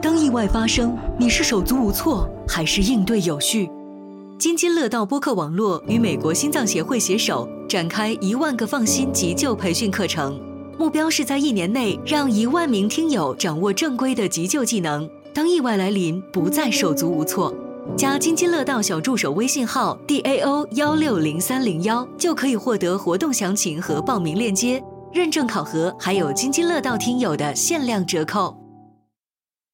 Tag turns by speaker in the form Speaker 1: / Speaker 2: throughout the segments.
Speaker 1: 当意外发生，你是手足无措，还是应对有序？津津乐道播客网络与美国心脏协会携手展开一万个放心急救培训课程，目标是在一年内让一万名听友掌握正规的急救技能，当意外来临，不再手足无措。加津津乐道小助手微信号 d a o 幺六零三零幺，就可以获得活动详情和报名链接。认证考核，还有津津乐道听友的限量折扣。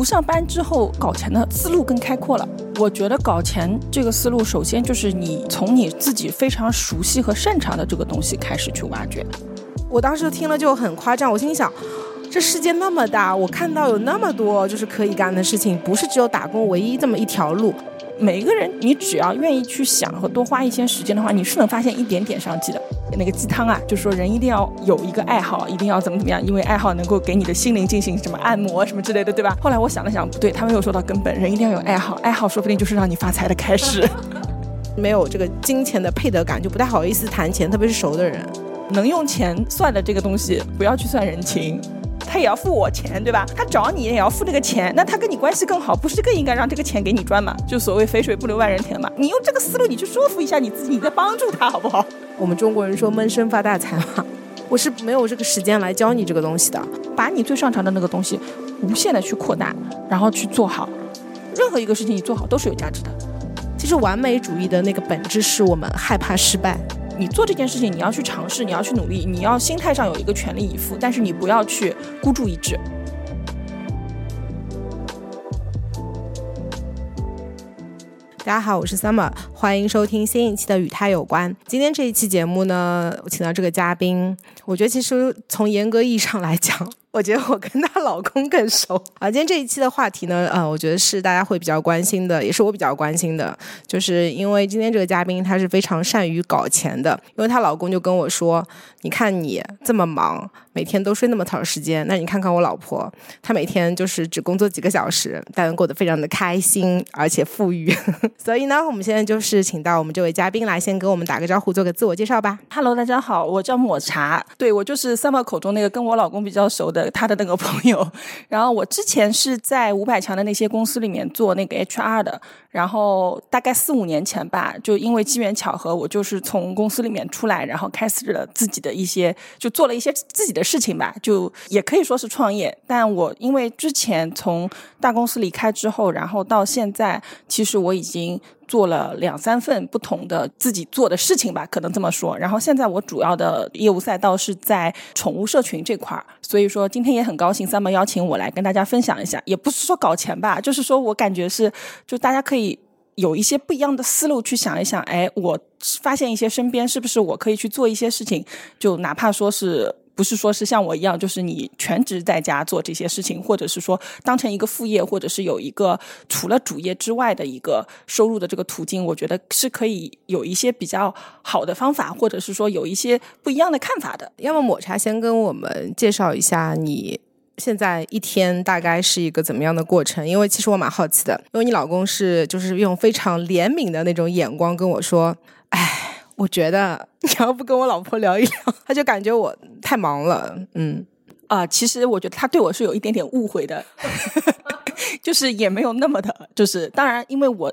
Speaker 2: 不上班之后搞钱的思路更开阔了。我觉得搞钱这个思路，首先就是你从你自己非常熟悉和擅长的这个东西开始去挖掘。
Speaker 3: 我当时听了就很夸张，我心想，这世界那么大，我看到有那么多就是可以干的事情，不是只有打工唯一这么一条路。
Speaker 2: 每一个人，你只要愿意去想和多花一些时间的话，你是能发现一点点商机的。那个鸡汤啊，就说人一定要有一个爱好，一定要怎么怎么样，因为爱好能够给你的心灵进行什么按摩什么之类的，对吧？后来我想了想，不对，他没有说到根本，人一定要有爱好，爱好说不定就是让你发财的开始。
Speaker 3: 没有这个金钱的配得感，就不太好意思谈钱，特别是熟的人。
Speaker 2: 能用钱算的这个东西，不要去算人情。他也要付我钱，对吧？他找你也要付这个钱，那他跟你关系更好，不是更应该让这个钱给你赚吗？就所谓肥水不流外人田嘛。你用这个思路，你去说服一下你自己，你在帮助他，好不好？
Speaker 3: 我们中国人说闷声发大财嘛，我是没有这个时间来教你这个东西的。
Speaker 2: 把你最擅长的那个东西无限的去扩大，然后去做好。任何一个事情你做好都是有价值的。
Speaker 3: 其实完美主义的那个本质是我们害怕失败。
Speaker 2: 你做这件事情，你要去尝试，你要去努力，你要心态上有一个全力以赴，但是你不要去孤注一掷。
Speaker 3: 大家好，我是 Summer，欢迎收听新一期的《与他有关》。今天这一期节目呢，我请到这个嘉宾，我觉得其实从严格意义上来讲。我觉得我跟她老公更熟啊！今天这一期的话题呢，呃，我觉得是大家会比较关心的，也是我比较关心的，就是因为今天这个嘉宾她是非常善于搞钱的，因为她老公就跟我说：“你看你这么忙，每天都睡那么长时间，那你看看我老婆，她每天就是只工作几个小时，但过得非常的开心，而且富裕。”所以呢，我们现在就是请到我们这位嘉宾来先跟我们打个招呼，做个自我介绍吧。
Speaker 2: Hello，大家好，我叫抹茶，对我就是 Summer 口中那个跟我老公比较熟的。他的那个朋友，然后我之前是在五百强的那些公司里面做那个 HR 的，然后大概四五年前吧，就因为机缘巧合，我就是从公司里面出来，然后开始了自己的一些，就做了一些自己的事情吧，就也可以说是创业。但我因为之前从大公司离开之后，然后到现在，其实我已经。做了两三份不同的自己做的事情吧，可能这么说。然后现在我主要的业务赛道是在宠物社群这块儿，所以说今天也很高兴三毛邀请我来跟大家分享一下，也不是说搞钱吧，就是说我感觉是，就大家可以有一些不一样的思路去想一想，哎，我发现一些身边是不是我可以去做一些事情，就哪怕说是。不是说是像我一样，就是你全职在家做这些事情，或者是说当成一个副业，或者是有一个除了主业之外的一个收入的这个途径，我觉得是可以有一些比较好的方法，或者是说有一些不一样的看法的。
Speaker 3: 要么抹茶先跟我们介绍一下你现在一天大概是一个怎么样的过程？因为其实我蛮好奇的，因为你老公是就是用非常怜悯的那种眼光跟我说，我觉得你要不跟我老婆聊一聊，他就感觉我太忙了。嗯，
Speaker 2: 啊，其实我觉得他对我是有一点点误会的，就是也没有那么的，就是当然，因为我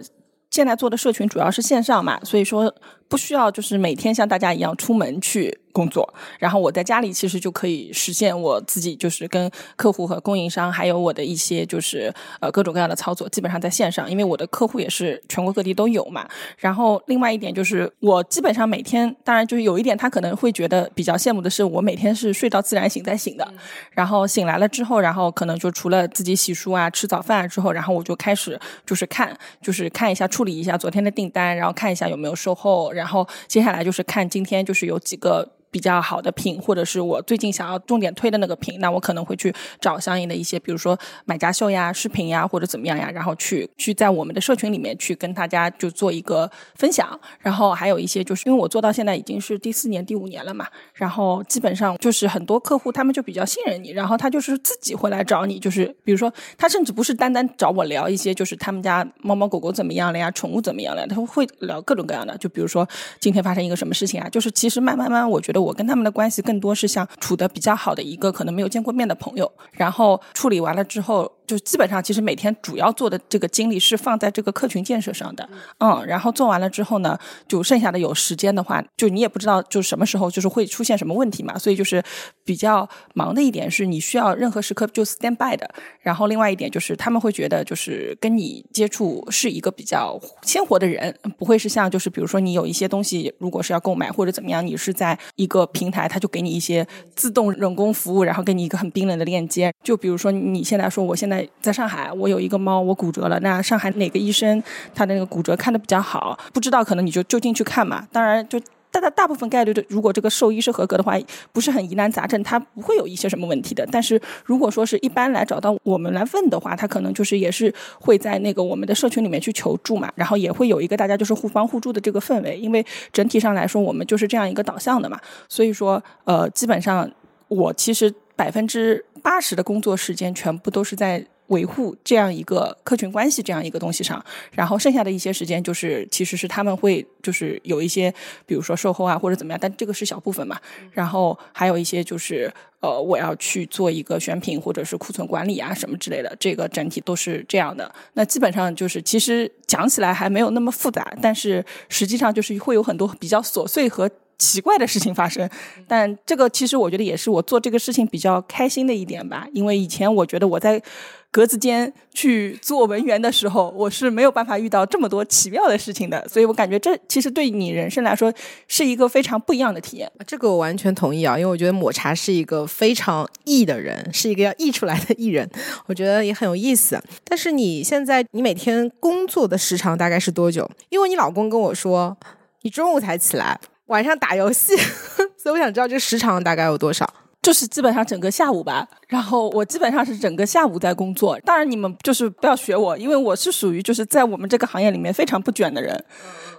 Speaker 2: 现在做的社群主要是线上嘛，所以说不需要就是每天像大家一样出门去。工作，然后我在家里其实就可以实现我自己，就是跟客户和供应商，还有我的一些就是呃各种各样的操作，基本上在线上，因为我的客户也是全国各地都有嘛。然后另外一点就是，我基本上每天，当然就是有一点他可能会觉得比较羡慕的是，我每天是睡到自然醒再醒的。然后醒来了之后，然后可能就除了自己洗漱啊、吃早饭之后，然后我就开始就是看，就是看一下处理一下昨天的订单，然后看一下有没有售后，然后接下来就是看今天就是有几个。比较好的品，或者是我最近想要重点推的那个品，那我可能会去找相应的一些，比如说买家秀呀、视频呀，或者怎么样呀，然后去去在我们的社群里面去跟大家就做一个分享。然后还有一些，就是因为我做到现在已经是第四年、第五年了嘛，然后基本上就是很多客户他们就比较信任你，然后他就是自己会来找你，就是比如说他甚至不是单单找我聊一些，就是他们家猫猫狗狗怎么样了呀，宠物怎么样了，他会聊各种各样的，就比如说今天发生一个什么事情啊，就是其实慢慢慢，我觉得我跟他们的关系更多是像处的比较好的一个可能没有见过面的朋友，然后处理完了之后。就基本上，其实每天主要做的这个精力是放在这个客群建设上的，嗯，然后做完了之后呢，就剩下的有时间的话，就你也不知道就什么时候就是会出现什么问题嘛，所以就是比较忙的一点是你需要任何时刻就 stand by 的，然后另外一点就是他们会觉得就是跟你接触是一个比较鲜活的人，不会是像就是比如说你有一些东西如果是要购买或者怎么样，你是在一个平台，他就给你一些自动人工服务，然后给你一个很冰冷的链接，就比如说你现在说我现在。在上海，我有一个猫，我骨折了。那上海哪个医生他的那个骨折看的比较好？不知道，可能你就就近去看嘛。当然，就大大大部分概率的，如果这个兽医是合格的话，不是很疑难杂症，他不会有一些什么问题的。但是如果说是一般来找到我们来问的话，他可能就是也是会在那个我们的社群里面去求助嘛，然后也会有一个大家就是互帮互助的这个氛围。因为整体上来说，我们就是这样一个导向的嘛。所以说，呃，基本上我其实百分之八十的工作时间全部都是在。维护这样一个客群关系这样一个东西上，然后剩下的一些时间就是，其实是他们会就是有一些，比如说售后啊或者怎么样，但这个是小部分嘛。然后还有一些就是，呃，我要去做一个选品或者是库存管理啊什么之类的，这个整体都是这样的。那基本上就是，其实讲起来还没有那么复杂，但是实际上就是会有很多比较琐碎和。奇怪的事情发生，但这个其实我觉得也是我做这个事情比较开心的一点吧。因为以前我觉得我在格子间去做文员的时候，我是没有办法遇到这么多奇妙的事情的。所以我感觉这其实对你人生来说是一个非常不一样的体验。
Speaker 3: 这个我完全同意啊，因为我觉得抹茶是一个非常艺的人，是一个要艺出来的艺人，我觉得也很有意思。但是你现在你每天工作的时长大概是多久？因为你老公跟我说你中午才起来。晚上打游戏，所以我想知道这时长大概有多少。
Speaker 2: 就是基本上整个下午吧，然后我基本上是整个下午在工作。当然你们就是不要学我，因为我是属于就是在我们这个行业里面非常不卷的人。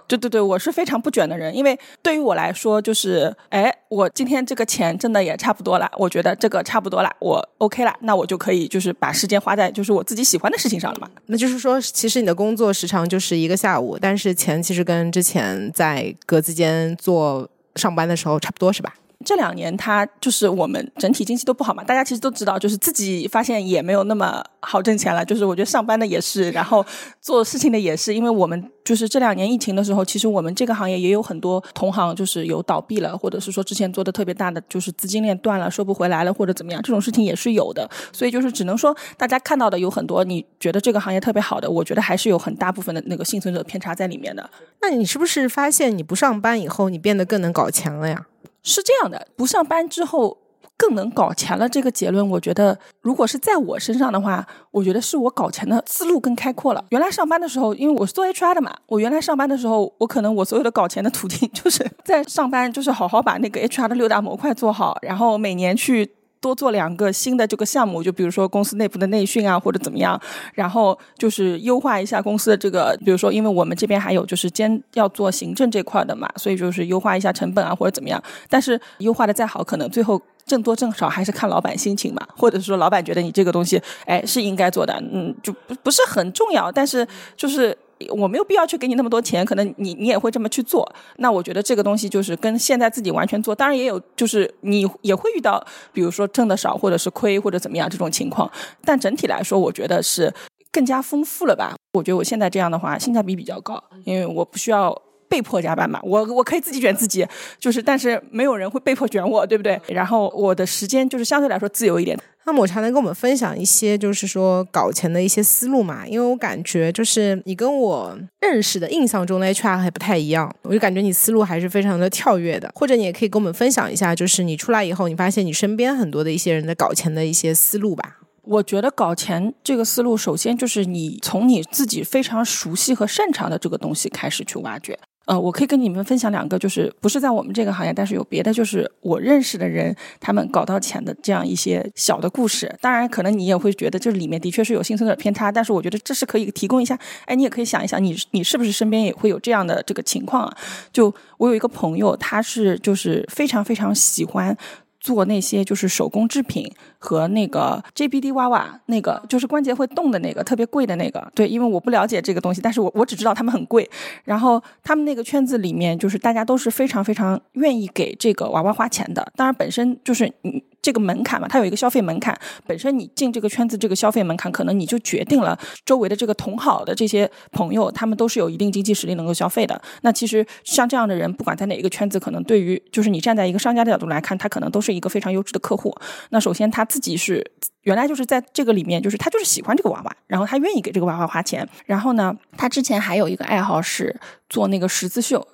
Speaker 2: 对对对，我是非常不卷的人，因为对于我来说，就是哎，我今天这个钱挣的也差不多了，我觉得这个差不多了，我 OK 了，那我就可以就是把时间花在就是我自己喜欢的事情上了嘛。
Speaker 3: 那就是说，其实你的工作时长就是一个下午，但是钱其实跟之前在格子间做上班的时候差不多，是吧？
Speaker 2: 这两年，它就是我们整体经济都不好嘛，大家其实都知道，就是自己发现也没有那么好挣钱了。就是我觉得上班的也是，然后做事情的也是，因为我们就是这两年疫情的时候，其实我们这个行业也有很多同行就是有倒闭了，或者是说之前做的特别大的，就是资金链断了，收不回来了，或者怎么样，这种事情也是有的。所以就是只能说，大家看到的有很多，你觉得这个行业特别好的，我觉得还是有很大部分的那个幸存者偏差在里面的。
Speaker 3: 那你是不是发现你不上班以后，你变得更能搞钱了呀？
Speaker 2: 是这样的，不上班之后更能搞钱了。这个结论，我觉得如果是在我身上的话，我觉得是我搞钱的思路更开阔了。原来上班的时候，因为我是做 HR 的嘛，我原来上班的时候，我可能我所有的搞钱的途径 就是在上班，就是好好把那个 HR 的六大模块做好，然后每年去。多做两个新的这个项目，就比如说公司内部的内训啊，或者怎么样，然后就是优化一下公司的这个，比如说，因为我们这边还有就是兼要做行政这块的嘛，所以就是优化一下成本啊，或者怎么样。但是优化的再好，可能最后挣多挣少还是看老板心情嘛，或者说老板觉得你这个东西，哎，是应该做的，嗯，就不不是很重要，但是就是。我没有必要去给你那么多钱，可能你你也会这么去做。那我觉得这个东西就是跟现在自己完全做，当然也有就是你也会遇到，比如说挣的少或者是亏或者怎么样这种情况。但整体来说，我觉得是更加丰富了吧。我觉得我现在这样的话，性价比比较高，因为我不需要被迫加班嘛，我我可以自己卷自己，就是但是没有人会被迫卷我，对不对？然后我的时间就是相对来说自由一点。
Speaker 3: 那抹茶能跟我们分享一些，就是说搞钱的一些思路嘛？因为我感觉就是你跟我认识的印象中的 HR 还不太一样，我就感觉你思路还是非常的跳跃的。或者你也可以跟我们分享一下，就是你出来以后，你发现你身边很多的一些人在搞钱的一些思路吧？
Speaker 2: 我觉得搞钱这个思路，首先就是你从你自己非常熟悉和擅长的这个东西开始去挖掘。呃，我可以跟你们分享两个，就是不是在我们这个行业，但是有别的，就是我认识的人他们搞到钱的这样一些小的故事。当然，可能你也会觉得这里面的确是有幸存者偏差，但是我觉得这是可以提供一下。哎，你也可以想一想，你你是不是身边也会有这样的这个情况啊？就我有一个朋友，他是就是非常非常喜欢。做那些就是手工制品和那个 JBD 娃娃，那个就是关节会动的那个特别贵的那个。对，因为我不了解这个东西，但是我我只知道他们很贵。然后他们那个圈子里面，就是大家都是非常非常愿意给这个娃娃花钱的。当然，本身就是你。这个门槛嘛，它有一个消费门槛。本身你进这个圈子，这个消费门槛可能你就决定了周围的这个同好的这些朋友，他们都是有一定经济实力能够消费的。那其实像这样的人，不管在哪一个圈子，可能对于就是你站在一个商家的角度来看，他可能都是一个非常优质的客户。那首先他自己是原来就是在这个里面，就是他就是喜欢这个娃娃，然后他愿意给这个娃娃花钱。然后呢，他之前还有一个爱好是做那个十字绣。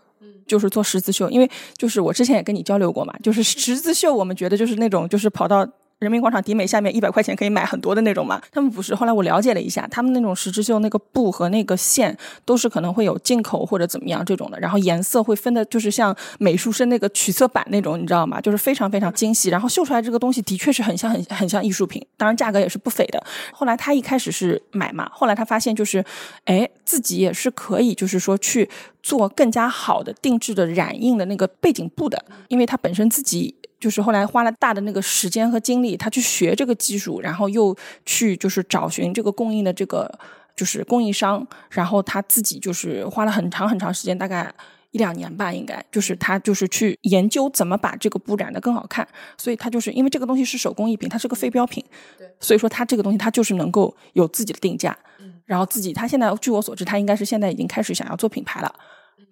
Speaker 2: 就是做十字绣，因为就是我之前也跟你交流过嘛，就是十字绣，我们觉得就是那种就是跑到。人民广场迪美下面一百块钱可以买很多的那种嘛？他们不是。后来我了解了一下，他们那种十字绣那个布和那个线都是可能会有进口或者怎么样这种的，然后颜色会分的，就是像美术生那个取色板那种，你知道吗？就是非常非常精细，然后绣出来这个东西的确是很像很很像艺术品，当然价格也是不菲的。后来他一开始是买嘛，后来他发现就是，哎，自己也是可以就是说去做更加好的定制的染印的那个背景布的，因为他本身自己。就是后来花了大的那个时间和精力，他去学这个技术，然后又去就是找寻这个供应的这个就是供应商，然后他自己就是花了很长很长时间，大概一两年吧，应该就是他就是去研究怎么把这个布染的更好看。所以他就是因为这个东西是手工艺品，它是个非标品，所以说他这个东西他就是能够有自己的定价，然后自己他现在据我所知，他应该是现在已经开始想要做品牌了。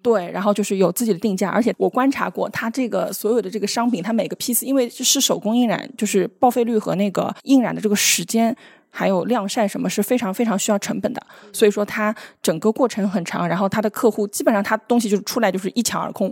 Speaker 2: 对，然后就是有自己的定价，而且我观察过，它这个所有的这个商品，它每个批次，因为是手工印染，就是报废率和那个印染的这个时间，还有晾晒什么，是非常非常需要成本的。所以说它整个过程很长，然后他的客户基本上他东西就是出来就是一抢而空，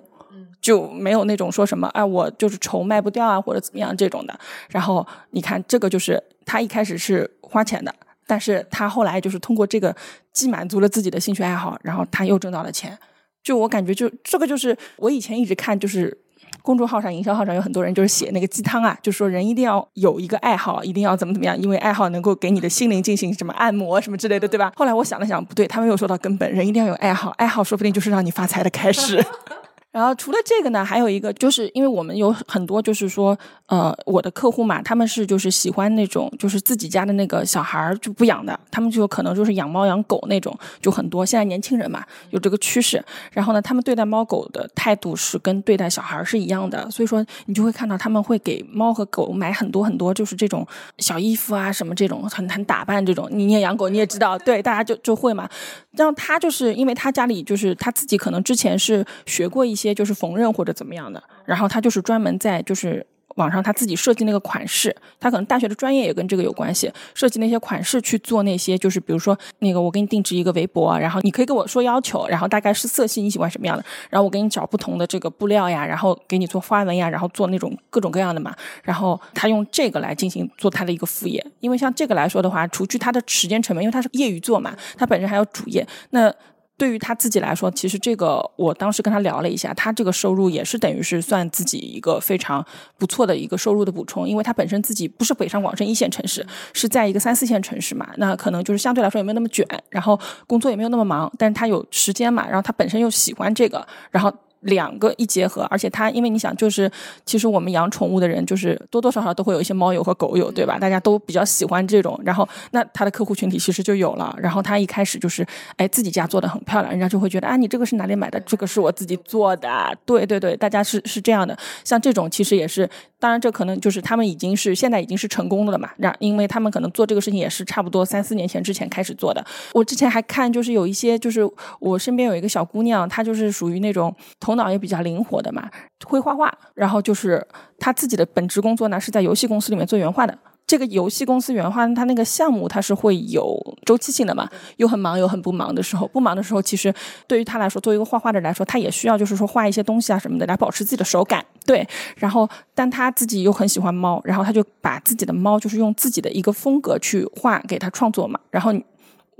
Speaker 2: 就没有那种说什么哎我就是愁卖不掉啊或者怎么样这种的。然后你看这个就是他一开始是花钱的，但是他后来就是通过这个既满足了自己的兴趣爱好，然后他又挣到了钱。就我感觉，就这个就是我以前一直看，就是公众号上、营销号上有很多人就是写那个鸡汤啊，就说人一定要有一个爱好，一定要怎么怎么样，因为爱好能够给你的心灵进行什么按摩什么之类的，对吧？后来我想了想，不对，他没有说到根本，人一定要有爱好，爱好说不定就是让你发财的开始。然后除了这个呢，还有一个就是因为我们有很多就是说，呃，我的客户嘛，他们是就是喜欢那种就是自己家的那个小孩就不养的，他们就可能就是养猫养狗那种，就很多。现在年轻人嘛有这个趋势，然后呢，他们对待猫狗的态度是跟对待小孩是一样的，所以说你就会看到他们会给猫和狗买很多很多就是这种小衣服啊什么这种很很打扮这种。你也养狗你也知道，对，大家就就会嘛。然后他就是因为他家里就是他自己可能之前是学过一些。些就是缝纫或者怎么样的，然后他就是专门在就是网上他自己设计那个款式，他可能大学的专业也跟这个有关系，设计那些款式去做那些就是比如说那个我给你定制一个围脖，然后你可以跟我说要求，然后大概是色系你喜欢什么样的，然后我给你找不同的这个布料呀，然后给你做花纹呀，然后做那种各种各样的嘛，然后他用这个来进行做他的一个副业，因为像这个来说的话，除去他的时间成本，因为他是业余做嘛，他本身还有主业，那。对于他自己来说，其实这个我当时跟他聊了一下，他这个收入也是等于是算自己一个非常不错的一个收入的补充，因为他本身自己不是北上广深一线城市，是在一个三四线城市嘛，那可能就是相对来说也没有那么卷，然后工作也没有那么忙，但是他有时间嘛，然后他本身又喜欢这个，然后。两个一结合，而且它，因为你想，就是其实我们养宠物的人，就是多多少少都会有一些猫友和狗友，对吧？大家都比较喜欢这种，然后那他的客户群体其实就有了。然后他一开始就是，哎，自己家做的很漂亮，人家就会觉得，啊，你这个是哪里买的？这个是我自己做的。对对对，大家是是这样的。像这种其实也是，当然这可能就是他们已经是现在已经是成功的了嘛。让因为他们可能做这个事情也是差不多三四年前之前开始做的。我之前还看，就是有一些，就是我身边有一个小姑娘，她就是属于那种。头脑也比较灵活的嘛，会画画，然后就是他自己的本职工作呢是在游戏公司里面做原画的。这个游戏公司原画，他那个项目它是会有周期性的嘛，有很忙有很不忙的时候。不忙的时候，其实对于他来说，作为一个画画的来说，他也需要就是说画一些东西啊什么的来保持自己的手感。对，然后但他自己又很喜欢猫，然后他就把自己的猫就是用自己的一个风格去画给他创作嘛，然后。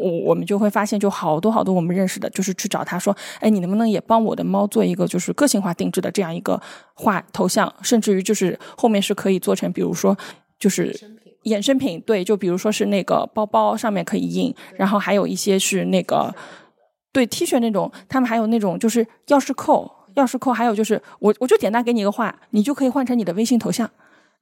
Speaker 2: 我我们就会发现，就好多好多我们认识的，就是去找他说，哎，你能不能也帮我的猫做一个就是个性化定制的这样一个画头像，甚至于就是后面是可以做成，比如说就是衍生品，对，就比如说是那个包包上面可以印，然后还有一些是那个对 T 恤那种，他们还有那种就是钥匙扣，钥匙扣，还有就是我我就简单给你一个画，你就可以换成你的微信头像。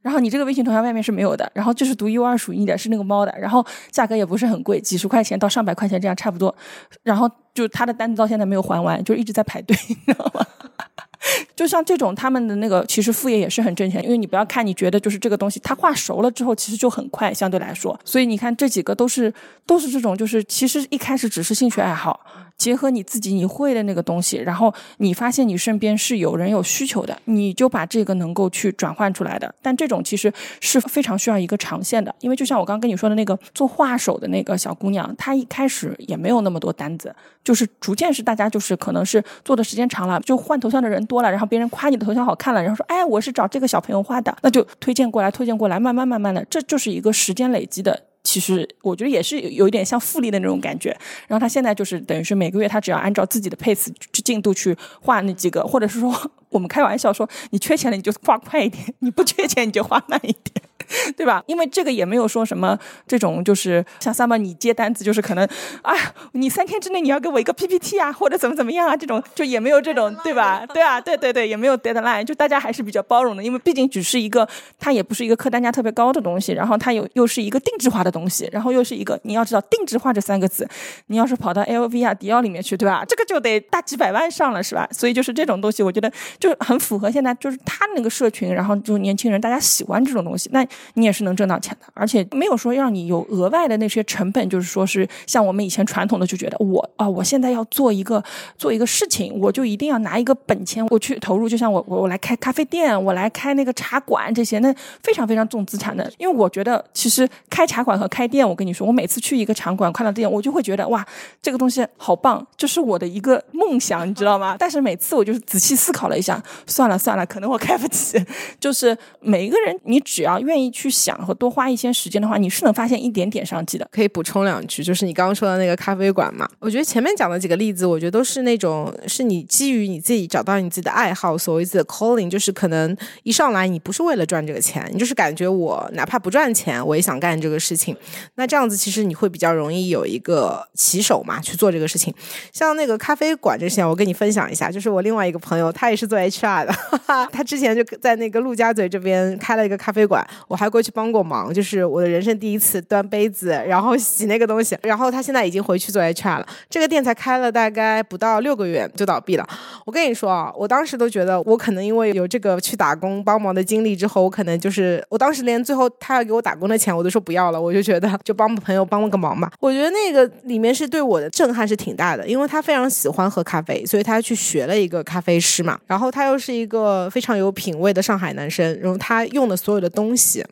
Speaker 2: 然后你这个微信头像外面是没有的，然后就是独一无二属于你的，是那个猫的，然后价格也不是很贵，几十块钱到上百块钱这样差不多。然后就他的单子到现在没有还完，就一直在排队，你知道吗？就像这种他们的那个，其实副业也是很挣钱，因为你不要看你觉得就是这个东西，它画熟了之后其实就很快，相对来说。所以你看这几个都是都是这种，就是其实一开始只是兴趣爱好。结合你自己你会的那个东西，然后你发现你身边是有人有需求的，你就把这个能够去转换出来的。但这种其实是非常需要一个长线的，因为就像我刚刚跟你说的那个做画手的那个小姑娘，她一开始也没有那么多单子，就是逐渐是大家就是可能是做的时间长了，就换头像的人多了，然后别人夸你的头像好看了，然后说哎我是找这个小朋友画的，那就推荐过来推荐过来，慢慢慢慢的，这就是一个时间累积的。其实我觉得也是有一点像复利的那种感觉。然后他现在就是等于是每个月他只要按照自己的 pace 进度去画那几个，或者是说我们开玩笑说你缺钱了你就画快一点，你不缺钱你就画慢一点。对吧？因为这个也没有说什么这种，就是像 summer 你接单子，就是可能啊，你三天之内你要给我一个 PPT 啊，或者怎么怎么样啊，这种就也没有这种，对吧？对啊，对对对，也没有 deadline，就大家还是比较包容的，因为毕竟只是一个，它也不是一个客单价特别高的东西，然后它有又是一个定制化的东西，然后又是一个你要知道定制化这三个字，你要是跑到 LV 啊、迪奥里面去，对吧？这个就得大几百万上了，是吧？所以就是这种东西，我觉得就很符合现在就是他那个社群，然后就年轻人大家喜欢这种东西，那。你也是能挣到钱的，而且没有说让你有额外的那些成本，就是说是像我们以前传统的就觉得我啊，我现在要做一个做一个事情，我就一定要拿一个本钱我去投入，就像我我我来开咖啡店，我来开那个茶馆这些，那非常非常重资产的。因为我觉得其实开茶馆和开店，我跟你说，我每次去一个场馆看到店，我就会觉得哇，这个东西好棒，这是我的一个梦想，你知道吗？但是每次我就是仔细思考了一下，算了算了，可能我开不起。就是每一个人，你只要愿意。去想和多花一些时间的话，你是能发现一点点商机的。
Speaker 3: 可以补充两句，就是你刚刚说的那个咖啡馆嘛，我觉得前面讲的几个例子，我觉得都是那种是你基于你自己找到你自己的爱好，所谓自己的 calling，就是可能一上来你不是为了赚这个钱，你就是感觉我哪怕不赚钱，我也想干这个事情。那这样子其实你会比较容易有一个起手嘛，去做这个事情。像那个咖啡馆这些，我跟你分享一下，就是我另外一个朋友，他也是做 HR 的，他之前就在那个陆家嘴这边开了一个咖啡馆，我。还过去帮过忙，就是我的人生第一次端杯子，然后洗那个东西。然后他现在已经回去做 HR 了。这个店才开了大概不到六个月就倒闭了。我跟你说啊，我当时都觉得我可能因为有这个去打工帮忙的经历之后，我可能就是我当时连最后他要给我打工的钱我都说不要了，我就觉得就帮朋友帮了个忙吧。我觉得那个里面是对我的震撼是挺大的，因为他非常喜欢喝咖啡，所以他去学了一个咖啡师嘛。然后他又是一个非常有品位的上海男生，然后他用的所有的东西。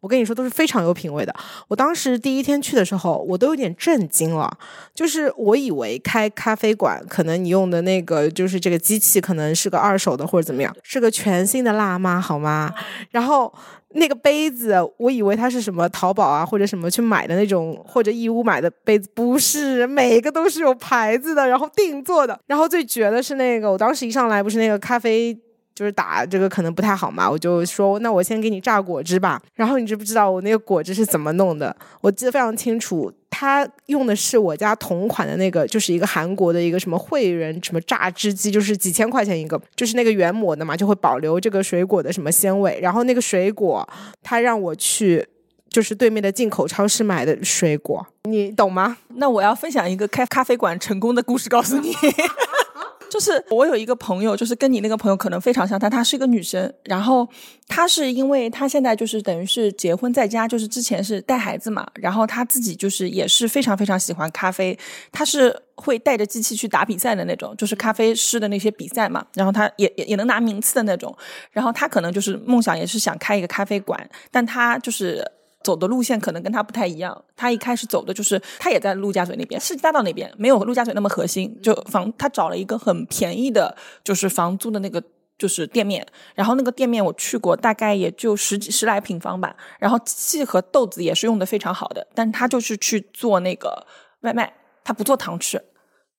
Speaker 3: 我跟你说都是非常有品位的。我当时第一天去的时候，我都有点震惊了。就是我以为开咖啡馆，可能你用的那个就是这个机器，可能是个二手的或者怎么样，是个全新的辣妈，好吗？然后那个杯子，我以为它是什么淘宝啊或者什么去买的那种，或者义乌买的杯子，不是，每个都是有牌子的，然后定做的。然后最绝的是那个，我当时一上来不是那个咖啡。就是打这个可能不太好嘛，我就说那我先给你榨果汁吧。然后你知不知道我那个果汁是怎么弄的？我记得非常清楚，他用的是我家同款的那个，就是一个韩国的一个什么汇仁什么榨汁机，就是几千块钱一个，就是那个原膜的嘛，就会保留这个水果的什么鲜味。然后那个水果，他让我去就是对面的进口超市买的水果，你懂吗？
Speaker 2: 那我要分享一个开咖啡馆成功的故事，告诉你。就是我有一个朋友，就是跟你那个朋友可能非常像，但她是一个女生。然后她是因为她现在就是等于是结婚在家，就是之前是带孩子嘛。然后她自己就是也是非常非常喜欢咖啡，她是会带着机器去打比赛的那种，就是咖啡师的那些比赛嘛。然后她也也也能拿名次的那种。然后她可能就是梦想也是想开一个咖啡馆，但她就是。走的路线可能跟他不太一样，他一开始走的就是他也在陆家嘴那边，世纪大道那边，没有陆家嘴那么核心，就房他找了一个很便宜的，就是房租的那个就是店面，然后那个店面我去过，大概也就十几十来平方吧，然后机器和豆子也是用的非常好的，但他就是去做那个外卖，他不做堂吃。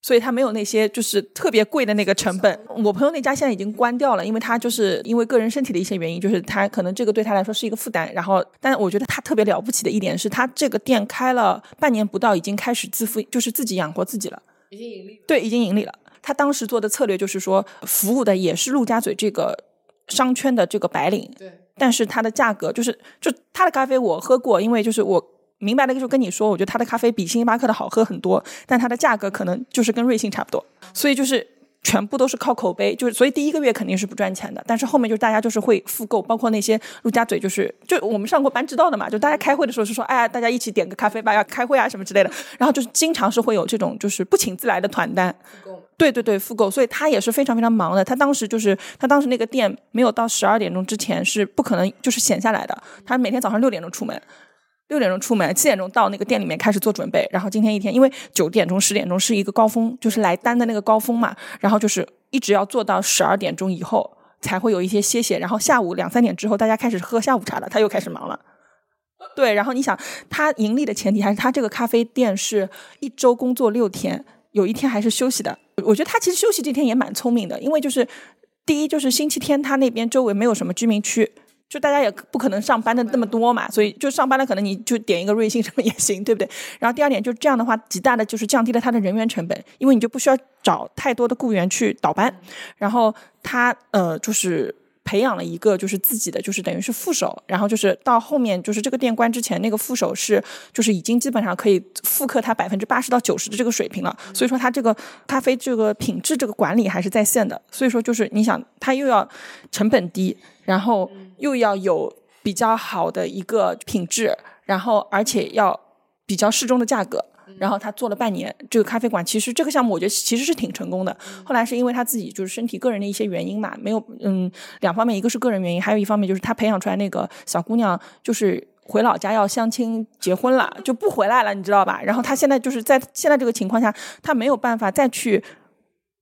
Speaker 2: 所以它没有那些就是特别贵的那个成本。我朋友那家现在已经关掉了，因为他就是因为个人身体的一些原因，就是他可能这个对他来说是一个负担。然后，但我觉得他特别了不起的一点是他这个店开了半年不到，已经开始自负，就是自己养活自己了，
Speaker 3: 已经盈利。
Speaker 2: 对，已经盈利了。他当时做的策略就是说，服务的也是陆家嘴这个商圈的这个白领，
Speaker 3: 对，
Speaker 2: 但是它的价格就是就他的咖啡我喝过，因为就是我。明白了，就跟你说，我觉得他的咖啡比星巴克的好喝很多，但它的价格可能就是跟瑞幸差不多，所以就是全部都是靠口碑，就是所以第一个月肯定是不赚钱的，但是后面就是大家就是会复购，包括那些陆家嘴，就是就我们上过班知道的嘛，就大家开会的时候是说，哎呀，大家一起点个咖啡吧，要开会啊什么之类的，然后就是经常是会有这种就是不请自来的团单，对对对，复购，所以他也是非常非常忙的，他当时就是他当时那个店没有到十二点钟之前是不可能就是闲下来的，他每天早上六点钟出门。六点钟出门，七点钟到那个店里面开始做准备。然后今天一天，因为九点钟、十点钟是一个高峰，就是来单的那个高峰嘛。然后就是一直要做到十二点钟以后才会有一些歇歇。然后下午两三点之后，大家开始喝下午茶了，他又开始忙了。对，然后你想，他盈利的前提还是他这个咖啡店是一周工作六天，有一天还是休息的。我觉得他其实休息这天也蛮聪明的，因为就是第一就是星期天他那边周围没有什么居民区。就大家也不可能上班的那么多嘛，所以就上班了，可能你就点一个瑞幸什么也行，对不对？然后第二点就这样的话，极大的就是降低了他的人员成本，因为你就不需要找太多的雇员去倒班。然后他呃就是培养了一个就是自己的就是等于是副手，然后就是到后面就是这个店关之前，那个副手是就是已经基本上可以复刻他百分之八十到九十的这个水平了。所以说他这个咖啡这个品质这个管理还是在线的。所以说就是你想他又要成本低。然后又要有比较好的一个品质，然后而且要比较适中的价格。然后他做了半年这个咖啡馆，其实这个项目我觉得其实是挺成功的。后来是因为他自己就是身体个人的一些原因嘛，没有嗯两方面，一个是个人原因，还有一方面就是他培养出来那个小姑娘就是回老家要相亲结婚了就不回来了，你知道吧？然后他现在就是在现在这个情况下，他没有办法再去。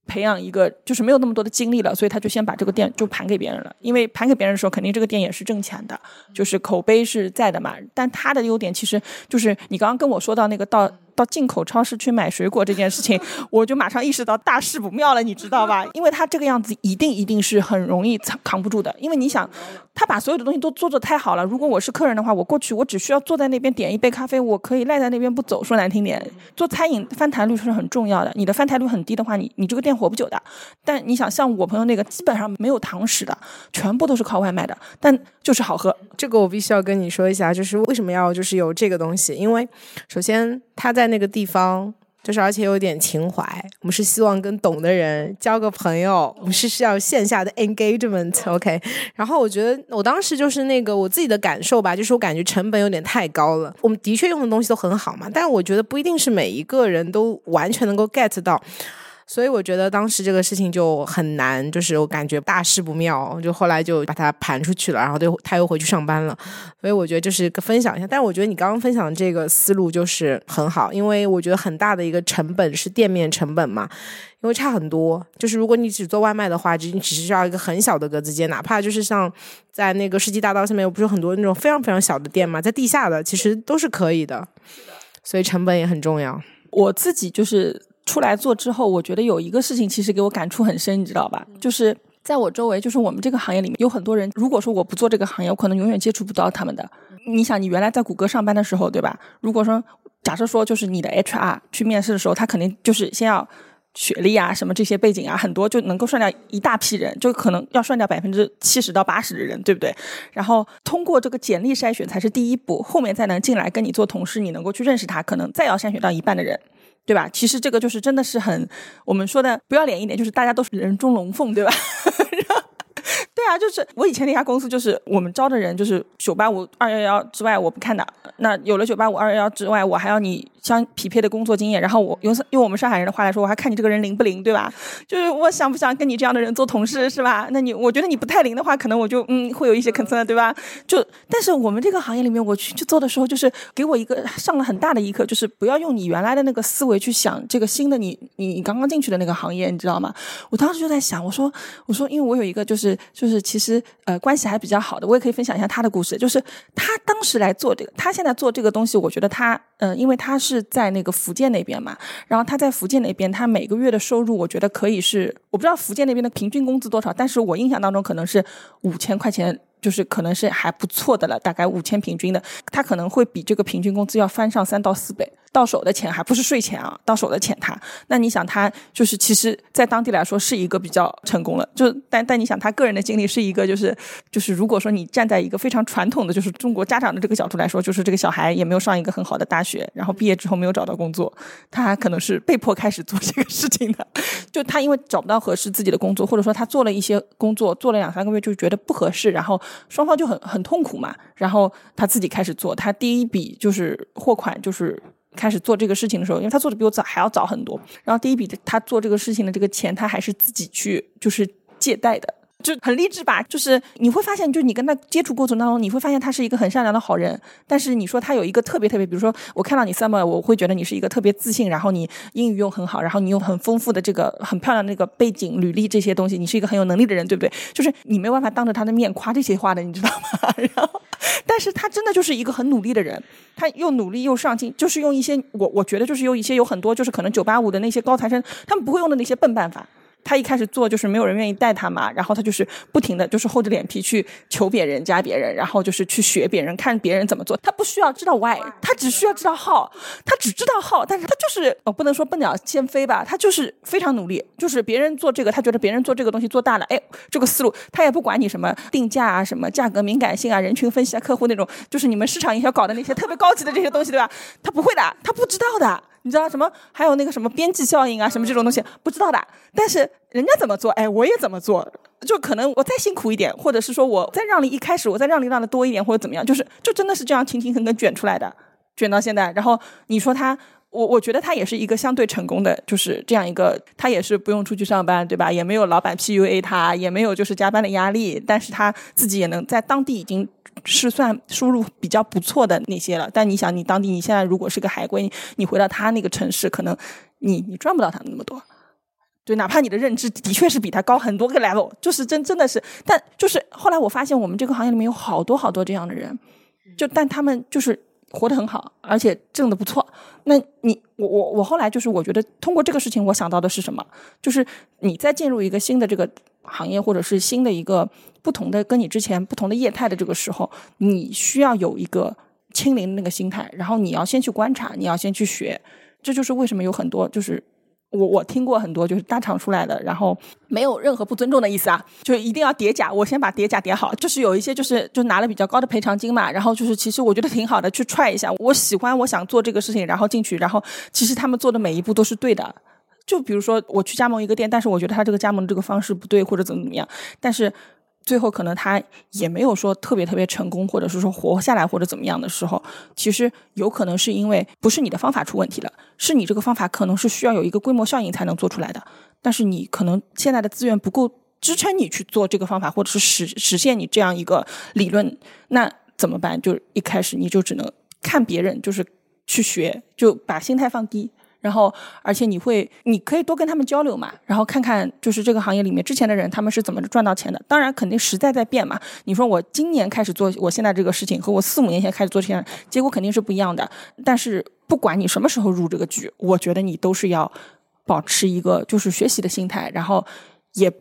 Speaker 2: 培养一个就是没有那么多的精力了，所以他就先把这个店就盘给别人了。因为盘给别人的时候，肯定这个店也是挣钱的，就是口碑是在的嘛。但他的优点其实就是你刚刚跟我说到那个到。到进口超市去买水果这件事情，我就马上意识到大事不妙了，你知道吧？因为他这个样子一定一定是很容易扛扛不住的。因为你想，他把所有的东西都做的太好了。如果我是客人的话，我过去我只需要坐在那边点一杯咖啡，我可以赖在那边不走。说难听点，做餐饮翻台率是很重要的。你的翻台率很低的话，你你这个店活不久的。但你想，像我朋友那个，基本上没有堂食的，全部都是靠外卖的，但就是好喝。
Speaker 3: 这个我必须要跟你说一下，就是为什么要就是有这个东西？因为首先他在。那个地方就是，而且有点情怀。我们是希望跟懂的人交个朋友，我们是需要线下的 engagement。OK，然后我觉得我当时就是那个我自己的感受吧，就是我感觉成本有点太高了。我们的确用的东西都很好嘛，但是我觉得不一定是每一个人都完全能够 get 到。所以我觉得当时这个事情就很难，就是我感觉大事不妙，就后来就把它盘出去了，然后就他又回去上班了。所以我觉得就是分享一下，但我觉得你刚刚分享的这个思路就是很好，因为我觉得很大的一个成本是店面成本嘛，因为差很多。就是如果你只做外卖的话，就你只需要一个很小的格子间，哪怕就是像在那个世纪大道上面，不是很多那种非常非常小的店嘛，在地下的其实都是可以的。所以成本也很重要。
Speaker 2: 我自己就是。出来做之后，我觉得有一个事情其实给我感触很深，你知道吧？就是在我周围，就是我们这个行业里面有很多人。如果说我不做这个行业，我可能永远接触不到他们的。你想，你原来在谷歌上班的时候，对吧？如果说假设说就是你的 HR 去面试的时候，他肯定就是先要学历啊、什么这些背景啊，很多就能够算掉一大批人，就可能要算掉百分之七十到八十的人，对不对？然后通过这个简历筛选才是第一步，后面再能进来跟你做同事，你能够去认识他，可能再要筛选到一半的人。对吧？其实这个就是真的是很，我们说的不要脸一点，就是大家都是人中龙凤，对吧？对啊，就是我以前那家公司，就是我们招的人，就是九八五二幺幺之外我不看的。那有了九八五二幺幺之外，我还要你。相匹配的工作经验，然后我用用我们上海人的话来说，我还看你这个人灵不灵，对吧？就是我想不想跟你这样的人做同事，是吧？那你我觉得你不太灵的话，可能我就嗯会有一些 concern，对吧？就但是我们这个行业里面，我去去做的时候，就是给我一个上了很大的一课，就是不要用你原来的那个思维去想这个新的你你你刚刚进去的那个行业，你知道吗？我当时就在想，我说我说，因为我有一个就是就是就是其实呃关系还比较好的，我也可以分享一下他的故事。就是他当时来做这个，他现在做这个东西，我觉得他嗯，因为他是在那个福建那边嘛，然后他在福建那边，他每个月的收入，我觉得可以是我不知道福建那边的平均工资多少，但是我印象当中可能是五千块钱。就是可能是还不错的了，大概五千平均的，他可能会比这个平均工资要翻上三到四倍。到手的钱还不是税前啊，到手的钱他，那你想他就是其实，在当地来说是一个比较成功了，就但但你想他个人的经历是一个就是就是如果说你站在一个非常传统的就是中国家长的这个角度来说，就是这个小孩也没有上一个很好的大学，然后毕业之后没有找到工作，他可能是被迫开始做这个事情的，就他因为找不到合适自己的工作，或者说他做了一些工作做了两三个月就觉得不合适，然后双方就很很痛苦嘛，然后他自己开始做，他第一笔就是货款就是。开始做这个事情的时候，因为他做的比我早还要早很多。然后第一笔他做这个事情的这个钱，他还是自己去就是借贷的。就很励志吧，就是你会发现，就你跟他接触过程当中，你会发现他是一个很善良的好人。但是你说他有一个特别特别，比如说我看到你 summer，我会觉得你是一个特别自信，然后你英语又很好，然后你有很丰富的这个很漂亮的那个背景、履历这些东西，你是一个很有能力的人，对不对？就是你没有办法当着他的面夸这些话的，你知道吗？然后，但是他真的就是一个很努力的人，他又努力又上进，就是用一些我我觉得就是有一些有很多就是可能九八五的那些高材生他们不会用的那些笨办法。他一开始做就是没有人愿意带他嘛，然后他就是不停的就是厚着脸皮去求别人加别人，然后就是去学别人看别人怎么做。他不需要知道 why，他只需要知道 how，他只知道 how，但是他就是哦不能说笨鸟先飞吧，他就是非常努力，就是别人做这个，他觉得别人做这个东西做大了，哎，这个思路他也不管你什么定价啊，什么价格敏感性啊，人群分析啊，客户那种，就是你们市场营销搞的那些特别高级的这些东西，对吧？他不会的，他不知道的。你知道什么？还有那个什么边际效应啊，什么这种东西不知道的。但是人家怎么做，哎，我也怎么做。就可能我再辛苦一点，或者是说我再让利，一开始我再让利让的多一点，或者怎么样，就是就真的是这样勤勤恳恳卷出来的，卷到现在。然后你说他，我我觉得他也是一个相对成功的，就是这样一个，他也是不用出去上班，对吧？也没有老板 PUA 他，也没有就是加班的压力，但是他自己也能在当地已经。是算收入比较不错的那些了，但你想，你当地你现在如果是个海归，你回到他那个城市，可能你你赚不到他那么多，对，哪怕你的认知的确是比他高很多个 level，就是真真的是，但就是后来我发现我们这个行业里面有好多好多这样的人，就但他们就是活得很好，而且挣的不错。那你我我我后来就是我觉得通过这个事情，我想到的是什么？就是你再进入一个新的这个。行业或者是新的一个不同的跟你之前不同的业态的这个时候，你需要有一个清零的那个心态，然后你要先去观察，你要先去学，这就是为什么有很多就是我我听过很多就是大厂出来的，然后没有任何不尊重的意思啊，就一定要叠甲，我先把叠甲叠好，就是有一些就是就拿了比较高的赔偿金嘛，然后就是其实我觉得挺好的，去踹一下，我喜欢我想做这个事情，然后进去，然后其实他们做的每一步都是对的。就比如说，我去加盟一个店，但是我觉得他这个加盟的这个方式不对，或者怎么怎么样，但是最后可能他也没有说特别特别成功，或者是说活下来或者怎么样的时候，其实有可能是因为不是你的方法出问题了，是你这个方法可能是需要有一个规模效应才能做出来的，但是你可能现在的资源不够支撑你去做这个方法，或者是实实现你这样一个理论，那怎么办？就一开始你就只能看别人，就是去学，就把心态放低。然后，而且你会，你可以多跟他们交流嘛，然后看看就是这个行业里面之前的人他们是怎么赚到钱的。当然，肯定时代在变嘛。你说我今年开始做我现在这个事情，和我四五年前开始做这件，结果肯定是不一样的。但是不管你什么时候入这个局，我觉得你都是要保持一个就是学习的心态，然后也。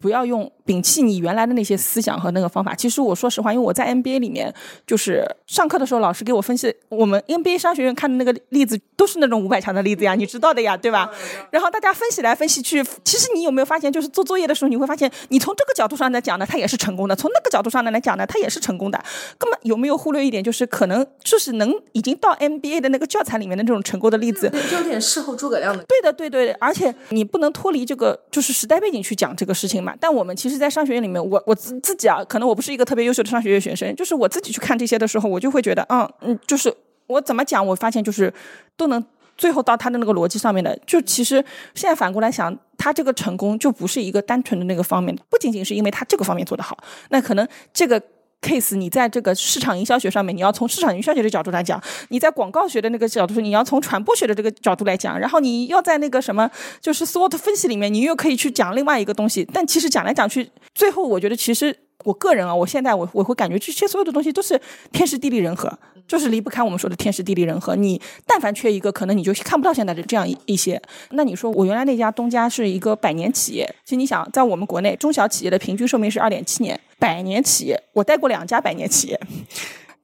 Speaker 2: 不要用摒弃你原来的那些思想和那个方法。其实我说实话，因为我在 NBA 里面，就是上课的时候，老师给我分析我们 NBA 商学院看的那个例子，都是那种五百强的例子呀，你知道的呀，对吧？然后大家分析来分析去，其实你有没有发现，就是做作业的时候，你会发现，你从这个角度上来讲呢，他也是成功的；从那个角度上来来讲呢，他也是成功的。根本有没有忽略一点，就是可能就是能已经到 NBA 的那个教材里面的那种成功的例子，
Speaker 3: 就有点事后诸葛亮的。
Speaker 2: 对的，对对，而且你不能脱离这个就是时代背景去讲这个事情嘛。但我们其实，在商学院里面，我我自自己啊，可能我不是一个特别优秀的商学院学生，就是我自己去看这些的时候，我就会觉得，嗯嗯，就是我怎么讲，我发现就是都能最后到他的那个逻辑上面的。就其实现在反过来想，他这个成功就不是一个单纯的那个方面，不仅仅是因为他这个方面做得好，那可能这个 case，你在这个市场营销学上面，你要从市场营销学的角度来讲；你在广告学的那个角度，你要从传播学的这个角度来讲。然后你要在那个什么，就是 SWOT 分析里面，你又可以去讲另外一个东西。但其实讲来讲去，最后我觉得其实。我个人啊，我现在我我会感觉这些所有的东西都是天时地利人和，就是离不开我们说的天时地利人和。你但凡缺一个，可能你就看不到现在的这样一一些。那你说我原来那家东家是一个百年企业，其实你想，在我们国内中小企业的平均寿命是二点七年，百年企业我带过两家百年企业。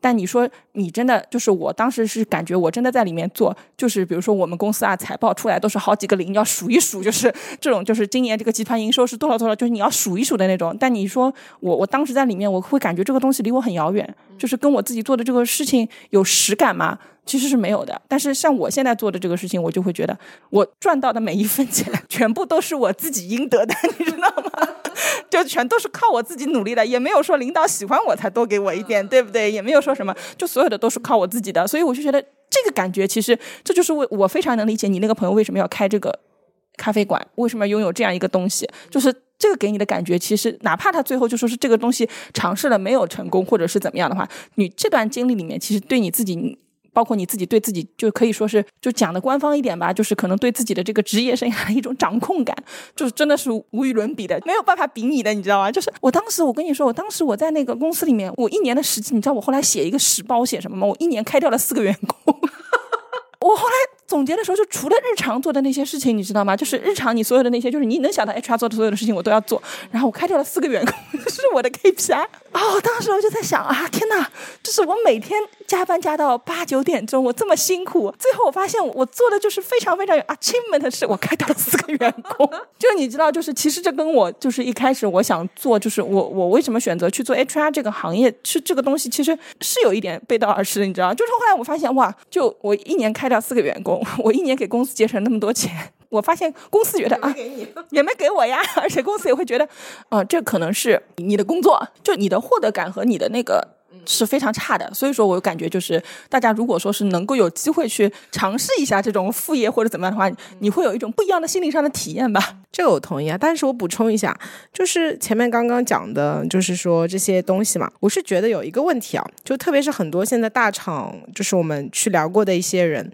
Speaker 2: 但你说你真的就是我当时是感觉我真的在里面做，就是比如说我们公司啊，财报出来都是好几个零，要数一数，就是这种就是今年这个集团营收是多少多少，就是你要数一数的那种。但你说我我当时在里面，我会感觉这个东西离我很遥远，就是跟我自己做的这个事情有实感吗？其实是没有的。但是像我现在做的这个事情，我就会觉得我赚到的每一分钱，全部都是我自己应得的，你知道吗？就全都是靠我自己努力的，也没有说领导喜欢我才多给我一点，对不对？也没有说什么，就所有的都是靠我自己的，所以我就觉得这个感觉，其实这就是为我非常能理解你那个朋友为什么要开这个咖啡馆，为什么要拥有这样一个东西，就是这个给你的感觉，其实哪怕他最后就说是这个东西尝试了没有成功，或者是怎么样的话，你这段经历里面，其实对你自己。包括你自己对自己就可以说是就讲的官方一点吧，就是可能对自己的这个职业生涯的一种掌控感，就是真的是无与伦比的，没有办法比拟的，你知道吗？就是我当时我跟你说，我当时我在那个公司里面，我一年的时间，你知道我后来写一个实报写什么吗？我一年开掉了四个员工。我后来总结的时候，就除了日常做的那些事情，你知道吗？就是日常你所有的那些，就是你能想到 HR 做的所有的事情，我都要做。然后我开掉了四个员工，是我的 KPI。哦，当时我就在想啊，天哪，就是我每天加班加到八九点钟，我这么辛苦，最后我发现我做的就是非常非常有 achievement 的事，我开掉了四个员工。就你知道，就是其实这跟我就是一开始我想做，就是我我为什么选择去做 HR 这个行业，是这个东西其实是有一点背道而驰的，你知道？就是后来我发现哇，就我一年开掉四个员工，我一年给公司节省那么多钱。我发现公司觉得啊，也没给我呀，而且公司也会觉得，啊，这可能是你的工作，就你的获得感和你的那个是非常差的。所以说我感觉就是，大家如果说是能够有机会去尝试一下这种副业或者怎么样的话，你会有一种不一样的心理上的体验吧。
Speaker 3: 这个我同意啊，但是我补充一下，就是前面刚刚讲的，就是说这些东西嘛，我是觉得有一个问题啊，就特别是很多现在大厂，就是我们去聊过的一些人。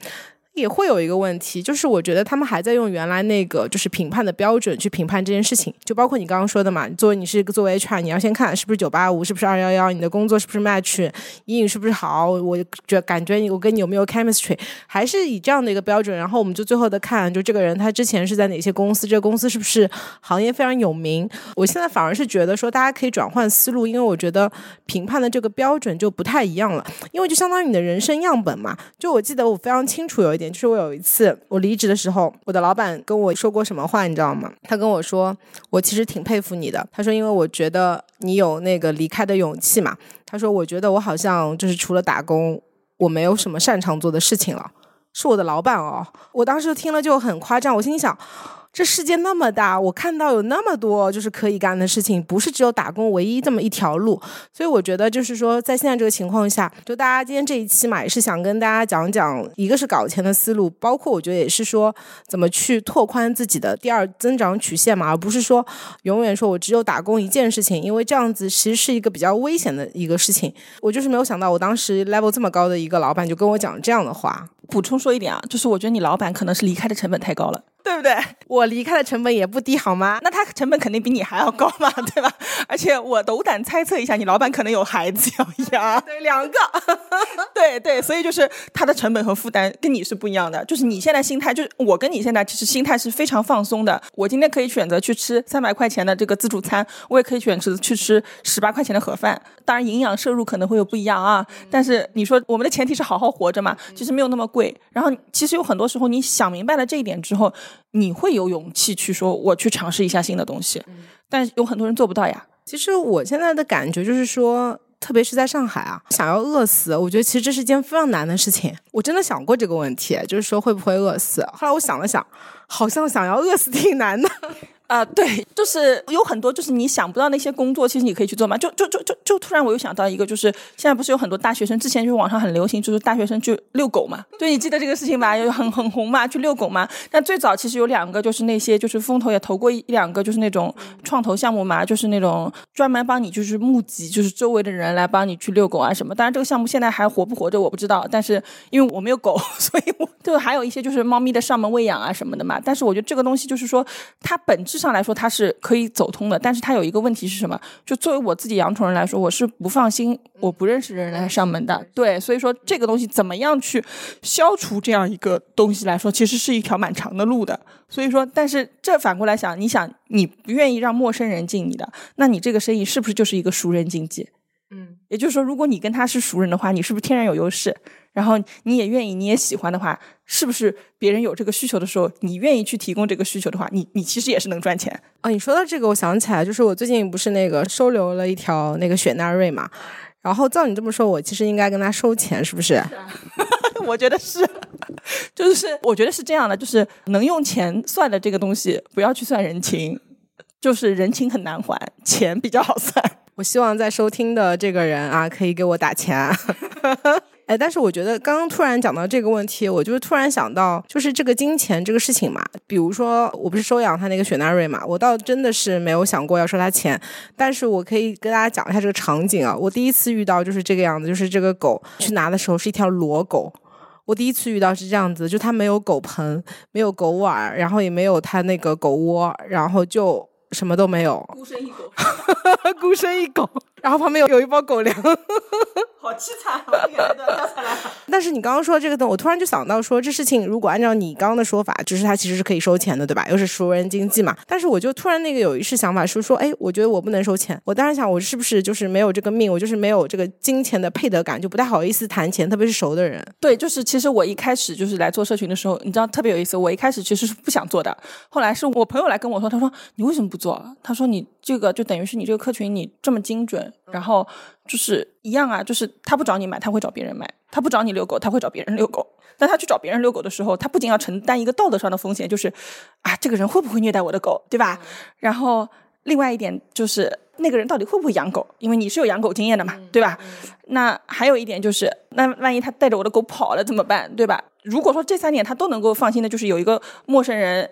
Speaker 3: 也会有一个问题，就是我觉得他们还在用原来那个就是评判的标准去评判这件事情，就包括你刚刚说的嘛，作为你是作为 HR，你要先看是不是九八五，是不是二幺幺，你的工作是不是 match，英语是不是好，我觉感觉我跟你有没有 chemistry，还是以这样的一个标准，然后我们就最后的看，就这个人他之前是在哪些公司，这个公司是不是行业非常有名。我现在反而是觉得说大家可以转换思路，因为我觉得评判的这个标准就不太一样了，因为就相当于你的人生样本嘛。就我记得我非常清楚有一就是我有一次我离职的时候，我的老板跟我说过什么话，你知道吗？他跟我说，我其实挺佩服你的。他说，因为我觉得你有那个离开的勇气嘛。他说，我觉得我好像就是除了打工，我没有什么擅长做的事情了。是我的老板哦，我当时听了就很夸张，我心里想。这世界那么大，我看到有那么多就是可以干的事情，不是只有打工唯一这么一条路。所以我觉得就是说，在现在这个情况下，就大家今天这一期嘛，也是想跟大家讲讲，一个是搞钱的思路，包括我觉得也是说怎么去拓宽自己的第二增长曲线嘛，而不是说永远说我只有打工一件事情，因为这样子其实是一个比较危险的一个事情。我就是没有想到，我当时 level 这么高的一个老板就跟我讲这样的话。
Speaker 2: 补充说一点啊，就是我觉得你老板可能是离开的成本太高了。对不对？
Speaker 3: 我离开的成本也不低，好吗？
Speaker 2: 那他成本肯定比你还要高嘛，对吧？而且我斗胆猜测一下，你老板可能有孩子要养，
Speaker 3: 对，两个，
Speaker 2: 对对，所以就是他的成本和负担跟你是不一样的。就是你现在心态，就是我跟你现在其实心态是非常放松的。我今天可以选择去吃三百块钱的这个自助餐，我也可以选择去吃十八块钱的盒饭。当然营养摄入可能会有不一样啊，但是你说我们的前提是好好活着嘛，其实没有那么贵。然后其实有很多时候你想明白了这一点之后。你会有勇气去说我去尝试一下新的东西，但有很多人做不到呀。
Speaker 3: 其实我现在的感觉就是说，特别是在上海啊，想要饿死，我觉得其实这是件非常难的事情。我真的想过这个问题，就是说会不会饿死。后来我想了想，好像想要饿死挺难的。
Speaker 2: 啊，对，就是有很多就是你想不到那些工作，其实你可以去做嘛。就就就就就突然我又想到一个，就是现在不是有很多大学生，之前就是网上很流行，就是大学生去遛狗嘛。对你记得这个事情吧？有很很红嘛，去遛狗嘛。那最早其实有两个，就是那些就是风投也投过一两个，就是那种创投项目嘛，就是那种专门帮你就是募集，就是周围的人来帮你去遛狗啊什么。当然这个项目现在还活不活着我不知道，但是因为我没有狗，所以我就还有一些就是猫咪的上门喂养啊什么的嘛。但是我觉得这个东西就是说，它本质上来说它是可以走通的，但是它有一个问题是什么？就作为我自己养宠人来说，我是不放心我不认识的人来上门的。对，所以说这个东西怎么样去消除这样一个东西来说，其实是一条蛮长的路的。所以说，但是这反过来想，你想你不愿意让陌生人进你的，那你这个生意是不是就是一个熟人经济？
Speaker 3: 嗯，
Speaker 2: 也就是说，如果你跟他是熟人的话，你是不是天然有优势？然后你也愿意，你也喜欢的话，是不是别人有这个需求的时候，你愿意去提供这个需求的话，你你其实也是能赚钱。
Speaker 3: 啊，你说到这个，我想起来，就是我最近不是那个收留了一条那个雪纳瑞嘛，然后照你这么说，我其实应该跟他收钱，是不是？
Speaker 2: 我觉得是，就是我觉得是这样的，就是能用钱算的这个东西，不要去算人情，就是人情很难还，钱比较好算。
Speaker 3: 我希望在收听的这个人啊，可以给我打钱。哎，但是我觉得刚刚突然讲到这个问题，我就突然想到，就是这个金钱这个事情嘛。比如说，我不是收养他那个雪纳瑞嘛，我倒真的是没有想过要收他钱。但是我可以跟大家讲一下这个场景啊。我第一次遇到就是这个样子，就是这个狗去拿的时候是一条裸狗。我第一次遇到是这样子，就它没有狗盆，没有狗碗，然后也没有它那个狗窝，然后就什么都没有，
Speaker 2: 孤身一狗，
Speaker 3: 孤身一狗，然后旁边有有一包狗粮。
Speaker 2: 好凄惨掉下来。
Speaker 3: 但是你刚刚说这个东，我突然就想到说，这事情如果按照你刚刚的说法，就是它其实是可以收钱的，对吧？又是熟人经济嘛。但是我就突然那个有一世想法是说，哎，我觉得我不能收钱。我当时想，我是不是就是没有这个命，我就是没有这个金钱的配得感，就不太好意思谈钱，特别是熟的人。
Speaker 2: 对，就是其实我一开始就是来做社群的时候，你知道特别有意思。我一开始其实是不想做的，后来是我朋友来跟我说，他说你为什么不做？他说你这个就等于是你这个客群你这么精准，然后就是一样啊，就是他不找你买，他会找别人买；他不找你遛狗，他会找别人遛狗。但他去找别人遛狗的时候，他不仅要承担一个道德上的风险，就是啊，这个人会不会虐待我的狗，对吧？然后另外一点就是那个人到底会不会养狗，因为你是有养狗经验的嘛，对吧？那还有一点就是，那万一他带着我的狗跑了怎么办，对吧？如果说这三点他都能够放心的，就是有一个陌生人，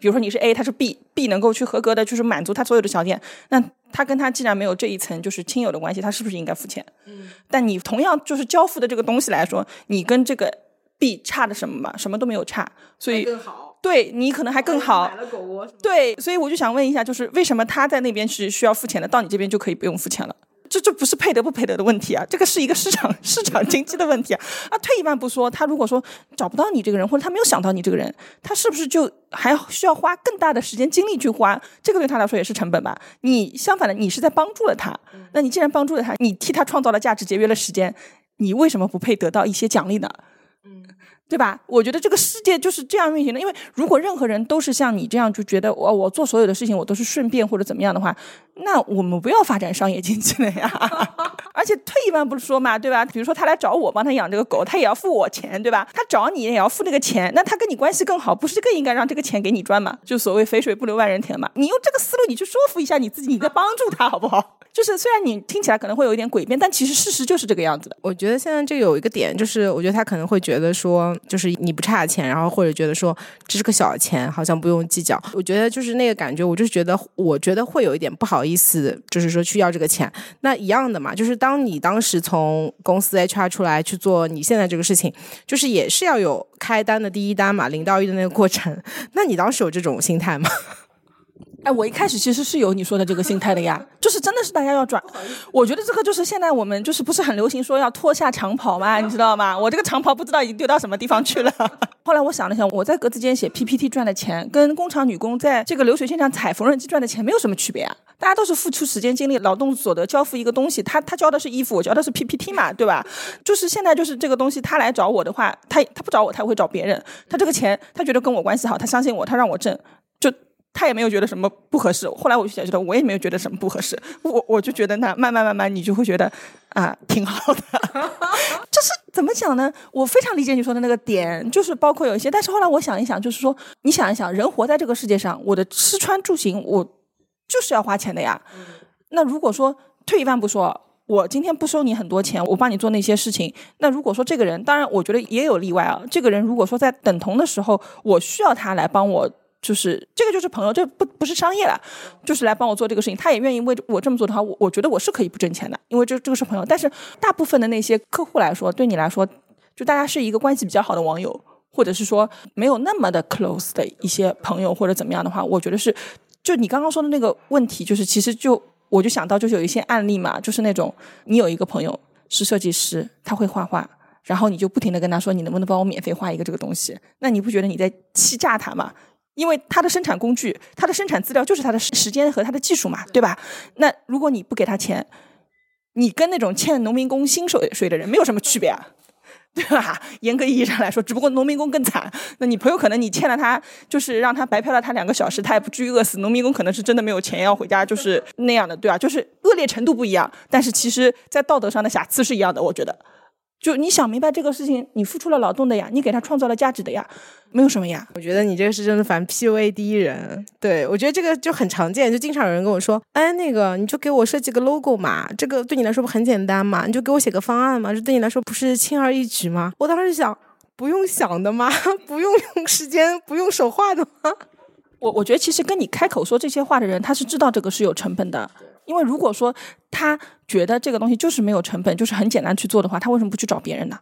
Speaker 2: 比如说你是 A，他是 B，B 能够去合格的，就是满足他所有的条件，那他跟他既然没有这一层就是亲友的关系，他是不是应该付钱？嗯，但你同样就是交付的这个东西来说，你跟这个 B 差的什么嘛？什么都没有差，所以
Speaker 3: 更好。
Speaker 2: 对你可能还更好。
Speaker 3: 买了狗窝
Speaker 2: 对，所以我就想问一下，就是为什么他在那边是需要付钱的，到你这边就可以不用付钱了？这这不是配得不配得的问题啊，这个是一个市场市场经济的问题啊。啊，退一万步说，他如果说找不到你这个人，或者他没有想到你这个人，他是不是就还需要花更大的时间精力去花？这个对他来说也是成本吧。你相反的，你是在帮助了他，那你既然帮助了他，你替他创造了价值，节约了时间，你为什么不配得到一些奖励呢？对吧？我觉得这个世界就是这样运行的。因为如果任何人都是像你这样就觉得我我做所有的事情我都是顺便或者怎么样的话，那我们不要发展商业经济了呀。而且退一万步说嘛，对吧？比如说他来找我帮他养这个狗，他也要付我钱，对吧？他找你也要付那个钱，那他跟你关系更好，不是更应该让这个钱给你赚吗？就所谓肥水不流外人田嘛。你用这个思路，你去说服一下你自己，你在帮助他好不好？就是虽然你听起来可能会有一点诡辩，但其实事实就是这个样子的。
Speaker 3: 我觉得现在这有一个点，就是我觉得他可能会觉得说，就是你不差钱，然后或者觉得说这是个小钱，好像不用计较。我觉得就是那个感觉，我就觉得，我觉得会有一点不好意思，就是说去要这个钱。那一样的嘛，就是当你当时从公司 HR 出来去做你现在这个事情，就是也是要有开单的第一单嘛，零到一的那个过程。那你当时有这种心态吗？
Speaker 2: 哎，我一开始其实是有你说的这个心态的呀，就是真的是大家要转。我觉得这个就是现在我们就是不是很流行说要脱下长袍嘛，你知道吗？我这个长袍不知道已经丢到什么地方去了。后来我想了想，我在格子间写 PPT 赚的钱，跟工厂女工在这个流水线上踩缝纫机赚的钱没有什么区别啊。大家都是付出时间、精力、劳动所得交付一个东西，他他交的是衣服，我交的是 PPT 嘛，对吧？就是现在就是这个东西，他来找我的话，他他不找我，他会找别人。他这个钱，他觉得跟我关系好，他相信我，他让我挣，就。他也没有觉得什么不合适，后来我就觉得我也没有觉得什么不合适，我我就觉得那慢慢慢慢你就会觉得啊挺好的，这 就是怎么讲呢？我非常理解你说的那个点，就是包括有一些，但是后来我想一想，就是说，你想一想，人活在这个世界上，我的吃穿住行，我就是要花钱的呀。那如果说退一万步说，我今天不收你很多钱，我帮你做那些事情，那如果说这个人，当然我觉得也有例外啊。这个人如果说在等同的时候，我需要他来帮我。就是这个就是朋友，这不不是商业了，就是来帮我做这个事情。他也愿意为我这么做的话，我我觉得我是可以不挣钱的，因为这这个是朋友。但是大部分的那些客户来说，对你来说，就大家是一个关系比较好的网友，或者是说没有那么的 close 的一些朋友或者怎么样的话，我觉得是，就你刚刚说的那个问题，就是其实就我就想到就是有一些案例嘛，就是那种你有一个朋友是设计师，他会画画，然后你就不停的跟他说，你能不能帮我免费画一个这个东西？那你不觉得你在欺诈他吗？因为它的生产工具，它的生产资料就是它的时间和它的技术嘛，对吧？那如果你不给他钱，你跟那种欠农民工薪水水的人没有什么区别啊，对吧？严格意义上来说，只不过农民工更惨。那你朋友可能你欠了他，就是让他白嫖了他两个小时，他也不至于饿死。农民工可能是真的没有钱要回家，就是那样的，对吧？就是恶劣程度不一样，但是其实在道德上的瑕疵是一样的，我觉得。就你想明白这个事情，你付出了劳动的呀，你给他创造了价值的呀，没有什么呀。
Speaker 3: 我觉得你这个是真的反 PUA 第一人。对我觉得这个就很常见，就经常有人跟我说，哎，那个你就给我设计个 logo 嘛，这个对你来说不很简单嘛？你就给我写个方案嘛，这对你来说不是轻而易举吗？我当时想，不用想的吗？不用用时间，不用手画的吗？
Speaker 2: 我我觉得其实跟你开口说这些话的人，他是知道这个是有成本的。因为如果说他觉得这个东西就是没有成本，就是很简单去做的话，他为什么不去找别人呢？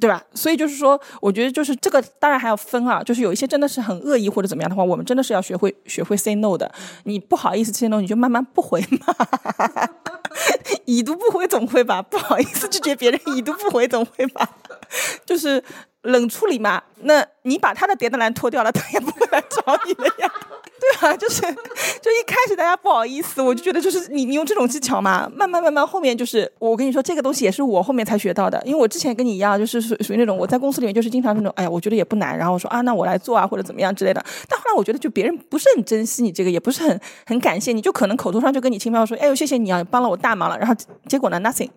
Speaker 2: 对吧？所以就是说，我觉得就是这个，当然还要分啊。就是有一些真的是很恶意或者怎么样的话，我们真的是要学会学会 say no 的。你不好意思 say no，你就慢慢不回嘛。已读不回总会吧？不好意思拒绝别人，已读不回总会吧？就是冷处理嘛。那你把他的叠的栏脱掉了，他也不会来找你的呀。对啊，就是就一开始大家不好意思，我就觉得就是你你用这种技巧嘛，慢慢慢慢后面就是我跟你说这个东西也是我后面才学到的，因为我之前跟你一样就是属属于那种我在公司里面就是经常那种哎呀我觉得也不难，然后我说啊那我来做啊或者怎么样之类的，但后来我觉得就别人不是很珍惜你这个，也不是很很感谢你，就可能口头上就跟你轻飘说哎呦谢谢你啊帮了我大忙了，然后结果呢 nothing，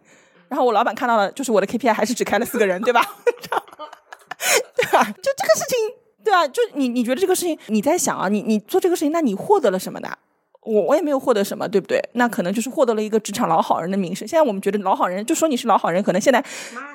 Speaker 2: 然后我老板看到了就是我的 KPI 还是只开了四个人对吧？对吧？就这个事情。对啊，就你你觉得这个事情你在想啊，你你做这个事情，那你获得了什么的？我我也没有获得什么，对不对？那可能就是获得了一个职场老好人的名声。现在我们觉得老好人就说你是老好人，可能现在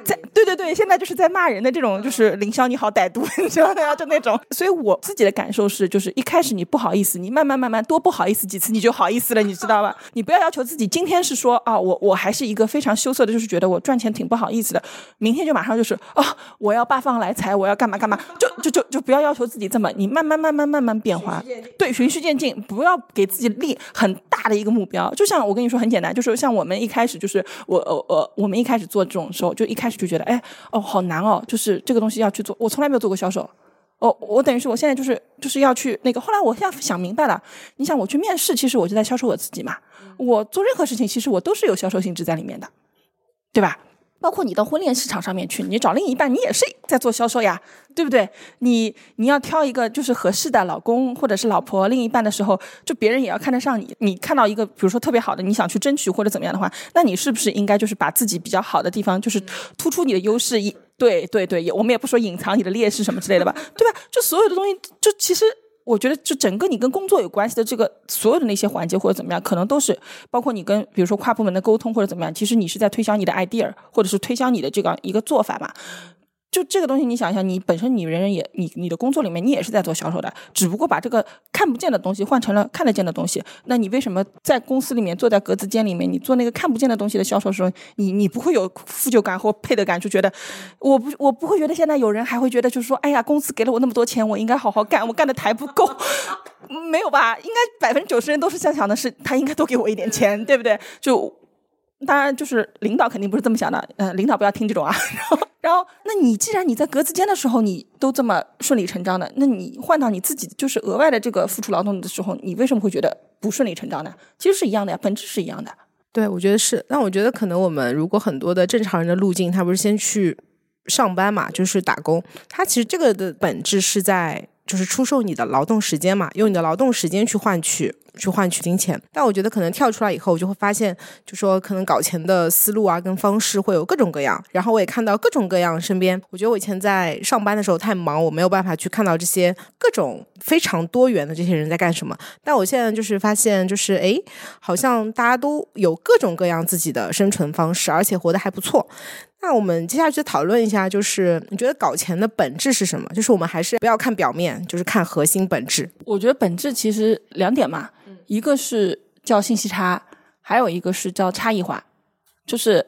Speaker 2: 在对对对，现在就是在骂人的这种，就是凌霄你好歹毒，你知道的就那种。所以我自己的感受是，就是一开始你不好意思，你慢慢慢慢多不好意思几次，你就好意思了，你知道吧？你不要要求自己今天是说啊，我我还是一个非常羞涩的，就是觉得我赚钱挺不好意思的。明天就马上就是啊，我要八方来财，我要干嘛干嘛，就就就就不要要求自己这么，你慢慢慢慢慢慢变化，对，循序渐进，不要给自己。立很大的一个目标，就像我跟你说很简单，就是像我们一开始就是我呃呃，我们一开始做这种时候，就一开始就觉得哎哦好难哦，就是这个东西要去做，我从来没有做过销售，哦我等于是我现在就是就是要去那个，后来我现在想明白了，你想我去面试，其实我就在销售我自己嘛，我做任何事情其实我都是有销售性质在里面的，对吧？包括你到婚恋市场上面去，你找另一半，你也是在做销售呀，对不对？你你要挑一个就是合适的老公或者是老婆另一半的时候，就别人也要看得上你。你看到一个比如说特别好的，你想去争取或者怎么样的话，那你是不是应该就是把自己比较好的地方，就是突出你的优势？一对对对，也我们也不说隐藏你的劣势什么之类的吧，对吧？就所有的东西，就其实。我觉得，就整个你跟工作有关系的这个所有的那些环节或者怎么样，可能都是包括你跟比如说跨部门的沟通或者怎么样，其实你是在推销你的 idea，或者是推销你的这个一个做法嘛。就这个东西，你想一想，你本身你人人也你你的工作里面你也是在做销售的，只不过把这个看不见的东西换成了看得见的东西。那你为什么在公司里面坐在格子间里面，你做那个看不见的东西的销售的时候，你你不会有负疚感或配得感，就觉得我不我不会觉得现在有人还会觉得就是说，哎呀，公司给了我那么多钱，我应该好好干，我干的还不够，没有吧？应该百分之九十人都是在想的是，他应该多给我一点钱，对不对？就。当然，就是领导肯定不是这么想的。嗯，领导不要听这种啊。然后，然后，那你既然你在格子间的时候你都这么顺理成章的，那你换到你自己就是额外的这个付出劳动的时候，你为什么会觉得不顺理成章呢？其实是一样的呀，本质是一样的。
Speaker 3: 对，我觉得是。那我觉得可能我们如果很多的正常人的路径，他不是先去上班嘛，就是打工。他其实这个的本质是在就是出售你的劳动时间嘛，用你的劳动时间去换取去换取金钱。但我觉得可能跳出来以后，我就会发现，就说可能搞钱的思路啊跟方式会有各种各样。然后我也看到各种各样身边，我觉得我以前在上班的时候太忙，我没有办法去看到这些各种非常多元的这些人在干什么。但我现在就是发现，就是哎，好像大家都有各种各样自己的生存方式，而且活得还不错。那我们接下去讨论一下，就是你觉得搞钱的本质是什么？就是我们还是不要看表面，就是看核心本质。
Speaker 2: 我觉得本质其实两点嘛，一个是叫信息差，还有一个是叫差异化。就是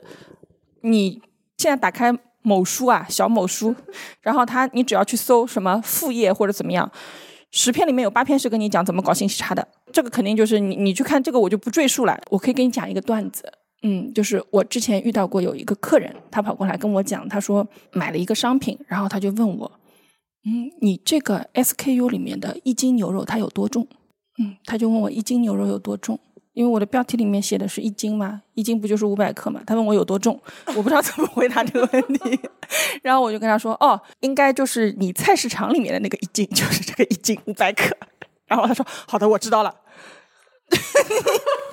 Speaker 2: 你现在打开某书啊，小某书，然后它你只要去搜什么副业或者怎么样，十篇里面有八篇是跟你讲怎么搞信息差的。这个肯定就是你你去看这个，我就不赘述了。我可以给你讲一个段子。嗯，就是我之前遇到过有一个客人，他跑过来跟我讲，他说买了一个商品，然后他就问我，嗯，你这个 SKU 里面的一斤牛肉它有多重？嗯，他就问我一斤牛肉有多重，因为我的标题里面写的是一斤嘛，一斤不就是五百克嘛？他问我有多重，我不知道怎么回答这个问题，然后我就跟他说，哦，应该就是你菜市场里面的那个一斤，就是这个一斤五百克。然后他说，好的，我知道了。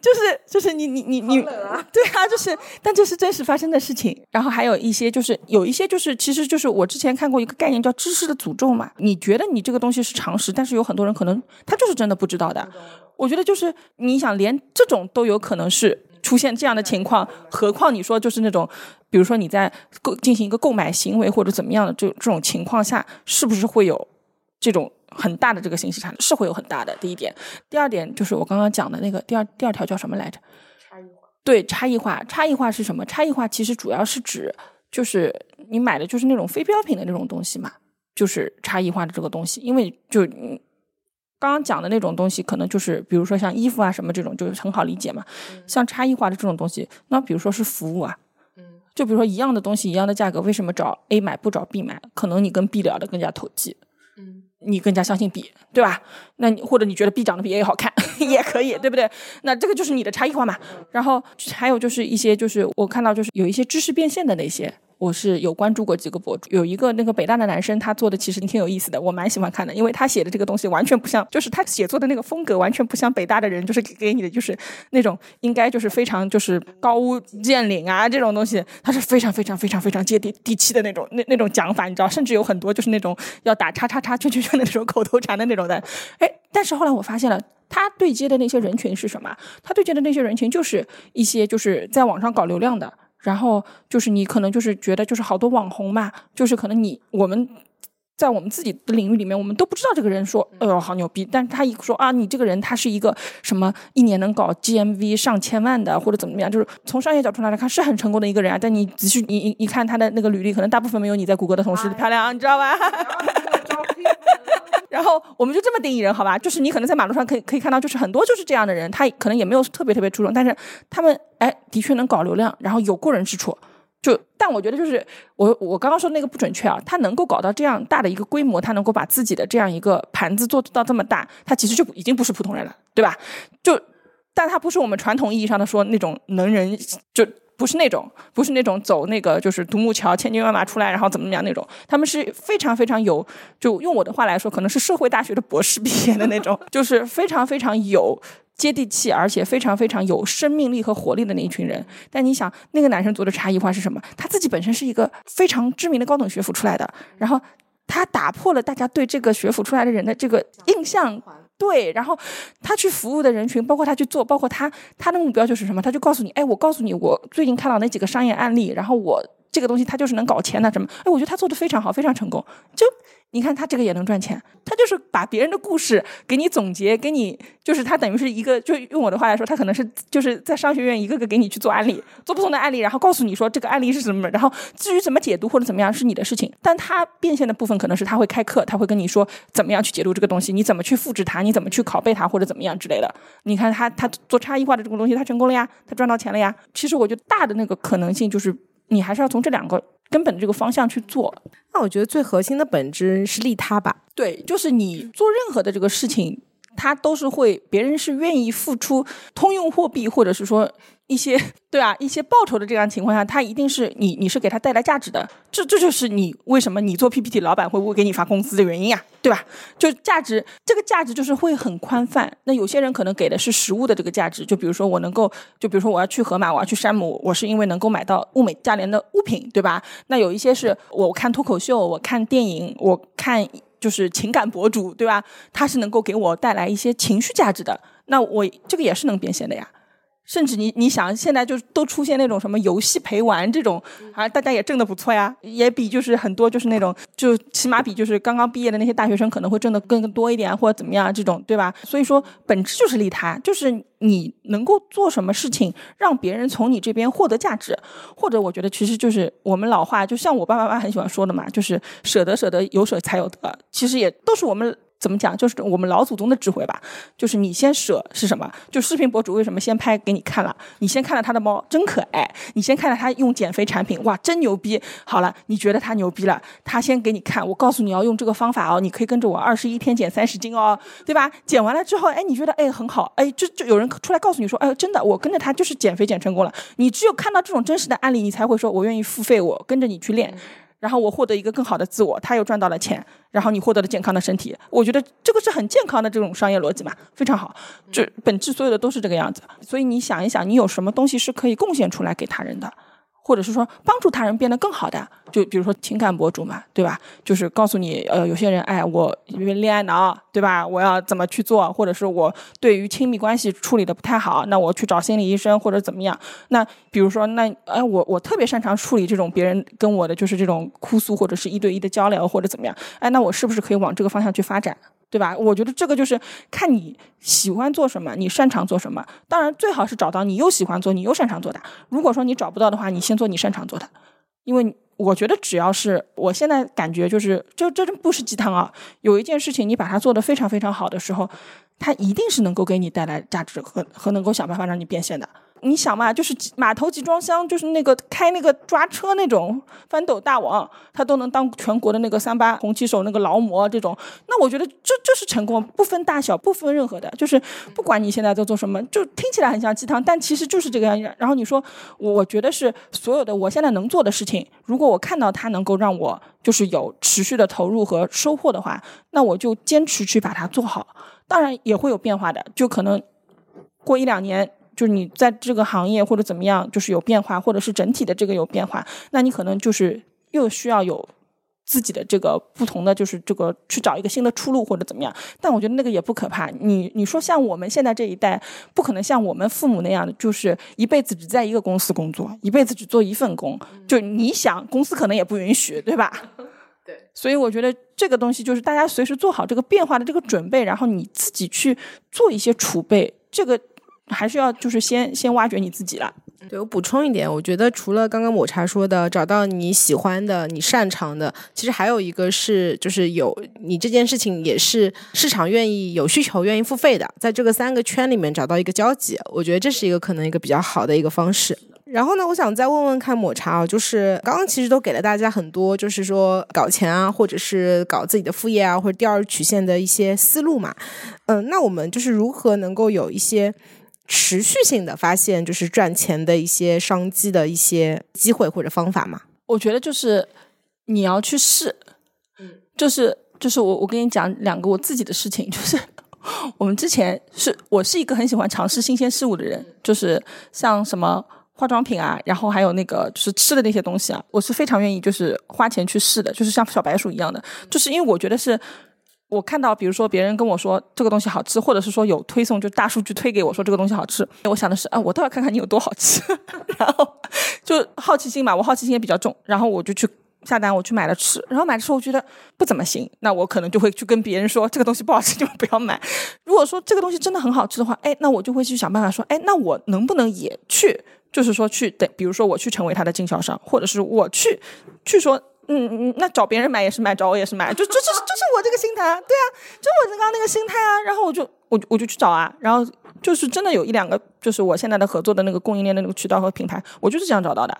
Speaker 2: 就是就是你你你你，对啊，就是，但这是真实发生的事情。然后还有一些就是有一些就是，其实就是我之前看过一个概念叫知识的诅咒嘛。你觉得你这个东西是常识，但是有很多人可能他就是真的不知道的。我觉得就是你想连这种都有可能是出现这样的情况，何况你说就是那种，比如说你在购进行一个购买行为或者怎么样的这这种情况下，是不是会有这种？很大的这个信息差是会有很大的。第一点，第二点就是我刚刚讲的那个第二第二条叫什么来着？
Speaker 3: 差异化。
Speaker 2: 对，差异化，差异化是什么？差异化其实主要是指就是你买的就是那种非标品的那种东西嘛，就是差异化的这个东西。因为就刚刚讲的那种东西，可能就是比如说像衣服啊什么这种，就是很好理解嘛。像差异化的这种东西，那比如说是服务啊，嗯，就比如说一样的东西，一样的价格，为什么找 A 买不找 B 买？可能你跟 B 聊的更加投机。你更加相信 B，对吧？那你或者你觉得 B 长得比 A 好看 也可以，对不对？那这个就是你的差异化嘛。然后还有就是一些就是我看到就是有一些知识变现的那些。我是有关注过几个博主，有一个那个北大的男生，他做的其实挺有意思的，我蛮喜欢看的，因为他写的这个东西完全不像，就是他写作的那个风格完全不像北大的人，就是给你的就是那种应该就是非常就是高屋建瓴啊这种东西，他是非常非常非常非常接地地气的那种那那种讲法，你知道，甚至有很多就是那种要打叉叉叉圈圈圈的那种口头禅的那种的，哎，但是后来我发现了，他对接的那些人群是什么？他对接的那些人群就是一些就是在网上搞流量的。然后就是你可能就是觉得就是好多网红嘛，就是可能你我们在我们自己的领域里面，我们都不知道这个人说，哎呦好牛逼，但是他一说啊，你这个人他是一个什么一年能搞 GMV 上千万的，或者怎么样，就是从商业角度来看是很成功的一个人啊。但你仔细你你一看他的那个履历，可能大部分没有你在谷歌的同事漂亮，你知道吧？然后我们就这么定义人，好吧？就是你可能在马路上可以可以看到，就是很多就是这样的人，他可能也没有特别特别出众，但是他们哎的确能搞流量，然后有过人之处。就但我觉得就是我我刚刚说那个不准确啊，他能够搞到这样大的一个规模，他能够把自己的这样一个盘子做到这么大，他其实就已经不是普通人了，对吧？就但他不是我们传统意义上的说那种能人就。不是那种，不是那种走那个就是独木桥千军万马出来，然后怎么怎么样那种。他们是非常非常有，就用我的话来说，可能是社会大学的博士毕业的那种，就是非常非常有接地气，而且非常非常有生命力和活力的那一群人。但你想，那个男生做的差异化是什么？他自己本身是一个非常知名的高等学府出来的，然后他打破了大家对这个学府出来的人的这个印象。对，然后他去服务的人群，包括他去做，包括他他的目标就是什么？他就告诉你，哎，我告诉你，我最近看到那几个商业案例，然后我这个东西他就是能搞钱的，什么？哎，我觉得他做的非常好，非常成功，就。你看他这个也能赚钱，他就是把别人的故事给你总结，给你就是他等于是一个，就用我的话来说，他可能是就是在商学院一个个给你去做案例，做不同的案例，然后告诉你说这个案例是什么，然后至于怎么解读或者怎么样是你的事情，但他变现的部分可能是他会开课，他会跟你说怎么样去解读这个东西，你怎么去复制它，你怎么去拷贝它或者怎么样之类的。你看他他做差异化的这种东西，他成功了呀，他赚到钱了呀。其实我觉得大的那个可能性就是你还是要从这两个。根本的这个方向去做，
Speaker 3: 那我觉得最核心的本质是利他吧。
Speaker 2: 对，就是你做任何的这个事情，它都是会别人是愿意付出通用货币，或者是说。一些对啊，一些报酬的这样情况下，他一定是你，你是给他带来价值的，这这就是你为什么你做 PPT，老板会不会给你发工资的原因啊，对吧？就价值，这个价值就是会很宽泛。那有些人可能给的是实物的这个价值，就比如说我能够，就比如说我要去盒马，我要去山姆，我是因为能够买到物美价廉的物品，对吧？那有一些是我看脱口秀，我看电影，我看就是情感博主，对吧？他是能够给我带来一些情绪价值的，那我这个也是能变现的呀。甚至你你想，现在就都出现那种什么游戏陪玩这种，啊，大家也挣得不错呀，也比就是很多就是那种，就起码比就是刚刚毕业的那些大学生可能会挣得更多一点，或者怎么样这种，对吧？所以说本质就是利他，就是你能够做什么事情让别人从你这边获得价值，或者我觉得其实就是我们老话，就像我爸爸妈妈很喜欢说的嘛，就是舍得舍得有舍才有得，其实也都是我们。怎么讲？就是我们老祖宗的智慧吧。就是你先舍是什么？就视频博主为什么先拍给你看了？你先看了他的猫真可爱，你先看了他用减肥产品，哇，真牛逼！好了，你觉得他牛逼了，他先给你看。我告诉你要用这个方法哦，你可以跟着我二十一天减三十斤哦，对吧？减完了之后，哎，你觉得哎很好，哎，就就有人出来告诉你说，哎，真的，我跟着他就是减肥减成功了。你只有看到这种真实的案例，你才会说我愿意付费，我跟着你去练。然后我获得一个更好的自我，他又赚到了钱，然后你获得了健康的身体，我觉得这个是很健康的这种商业逻辑嘛，非常好，这本质所有的都是这个样子。所以你想一想，你有什么东西是可以贡献出来给他人的？或者是说帮助他人变得更好的，就比如说情感博主嘛，对吧？就是告诉你，呃，有些人，哎，我因为恋爱脑，对吧？我要怎么去做？或者是我对于亲密关系处理的不太好，那我去找心理医生或者怎么样？那比如说，那哎，我我特别擅长处理这种别人跟我的就是这种哭诉或者是一对一的交流或者怎么样？哎，那我是不是可以往这个方向去发展？对吧？我觉得这个就是看你喜欢做什么，你擅长做什么。当然，最好是找到你又喜欢做、你又擅长做的。如果说你找不到的话，你先做你擅长做的。因为我觉得，只要是我现在感觉就是，这这不是鸡汤啊。有一件事情你把它做得非常非常好的时候，它一定是能够给你带来价值和和能够想办法让你变现的。你想嘛，就是码头集装箱，就是那个开那个抓车那种翻斗大王，他都能当全国的那个三八红旗手那个劳模这种。那我觉得这这是成功，不分大小，不分任何的，就是不管你现在在做什么，就听起来很像鸡汤，但其实就是这个样。然后你说，我觉得是所有的我现在能做的事情，如果我看到它能够让我就是有持续的投入和收获的话，那我就坚持去把它做好。当然也会有变化的，就可能过一两年。就是你在这个行业或者怎么样，就是有变化，或者是整体的这个有变化，那你可能就是又需要有自己的这个不同的，就是这个去找一个新的出路或者怎么样。但我觉得那个也不可怕。你你说像我们现在这一代，不可能像我们父母那样的，就是一辈子只在一个公司工作，一辈子只做一份工。就你想，公司可能也不允许，对吧？
Speaker 3: 对。
Speaker 2: 所以我觉得这个东西就是大家随时做好这个变化的这个准备，然后你自己去做一些储备，这个。还是要就是先先挖掘你自己了。
Speaker 3: 对我补充一点，我觉得除了刚刚抹茶说的找到你喜欢的、你擅长的，其实还有一个是就是有你这件事情也是市场愿意有需求、愿意付费的，在这个三个圈里面找到一个交集，我觉得这是一个可能一个比较好的一个方式。然后呢，我想再问问看抹茶啊，就是刚刚其实都给了大家很多，就是说搞钱啊，或者是搞自己的副业啊，或者第二曲线的一些思路嘛。嗯，那我们就是如何能够有一些。持续性的发现，就是赚钱的一些商机的一些机会或者方法嘛？
Speaker 2: 我觉得就是你要去试，嗯，就是就是我我跟你讲两个我自己的事情，就是我们之前是我是一个很喜欢尝试新鲜事物的人，就是像什么化妆品啊，然后还有那个就是吃的那些东西啊，我是非常愿意就是花钱去试的，就是像小白鼠一样的，就是因为我觉得是。我看到，比如说别人跟我说这个东西好吃，或者是说有推送，就大数据推给我说这个东西好吃，我想的是，啊，我倒要看看你有多好吃，然后就好奇心嘛，我好奇心也比较重，然后我就去下单，我去买了吃，然后买的时候我觉得不怎么行，那我可能就会去跟别人说这个东西不好吃，你们不要买。如果说这个东西真的很好吃的话，哎，那我就会去想办法说，哎，那我能不能也去，就是说去等，比如说我去成为他的经销商，或者是我去去说。嗯嗯，那找别人买也是买，找我也是买，就就就就是我这个心态，对啊，就我刚刚那个心态啊，然后我就我我就去找啊，然后就是真的有一两个，就是我现在的合作的那个供应链的那个渠道和品牌，我就是这样找到的，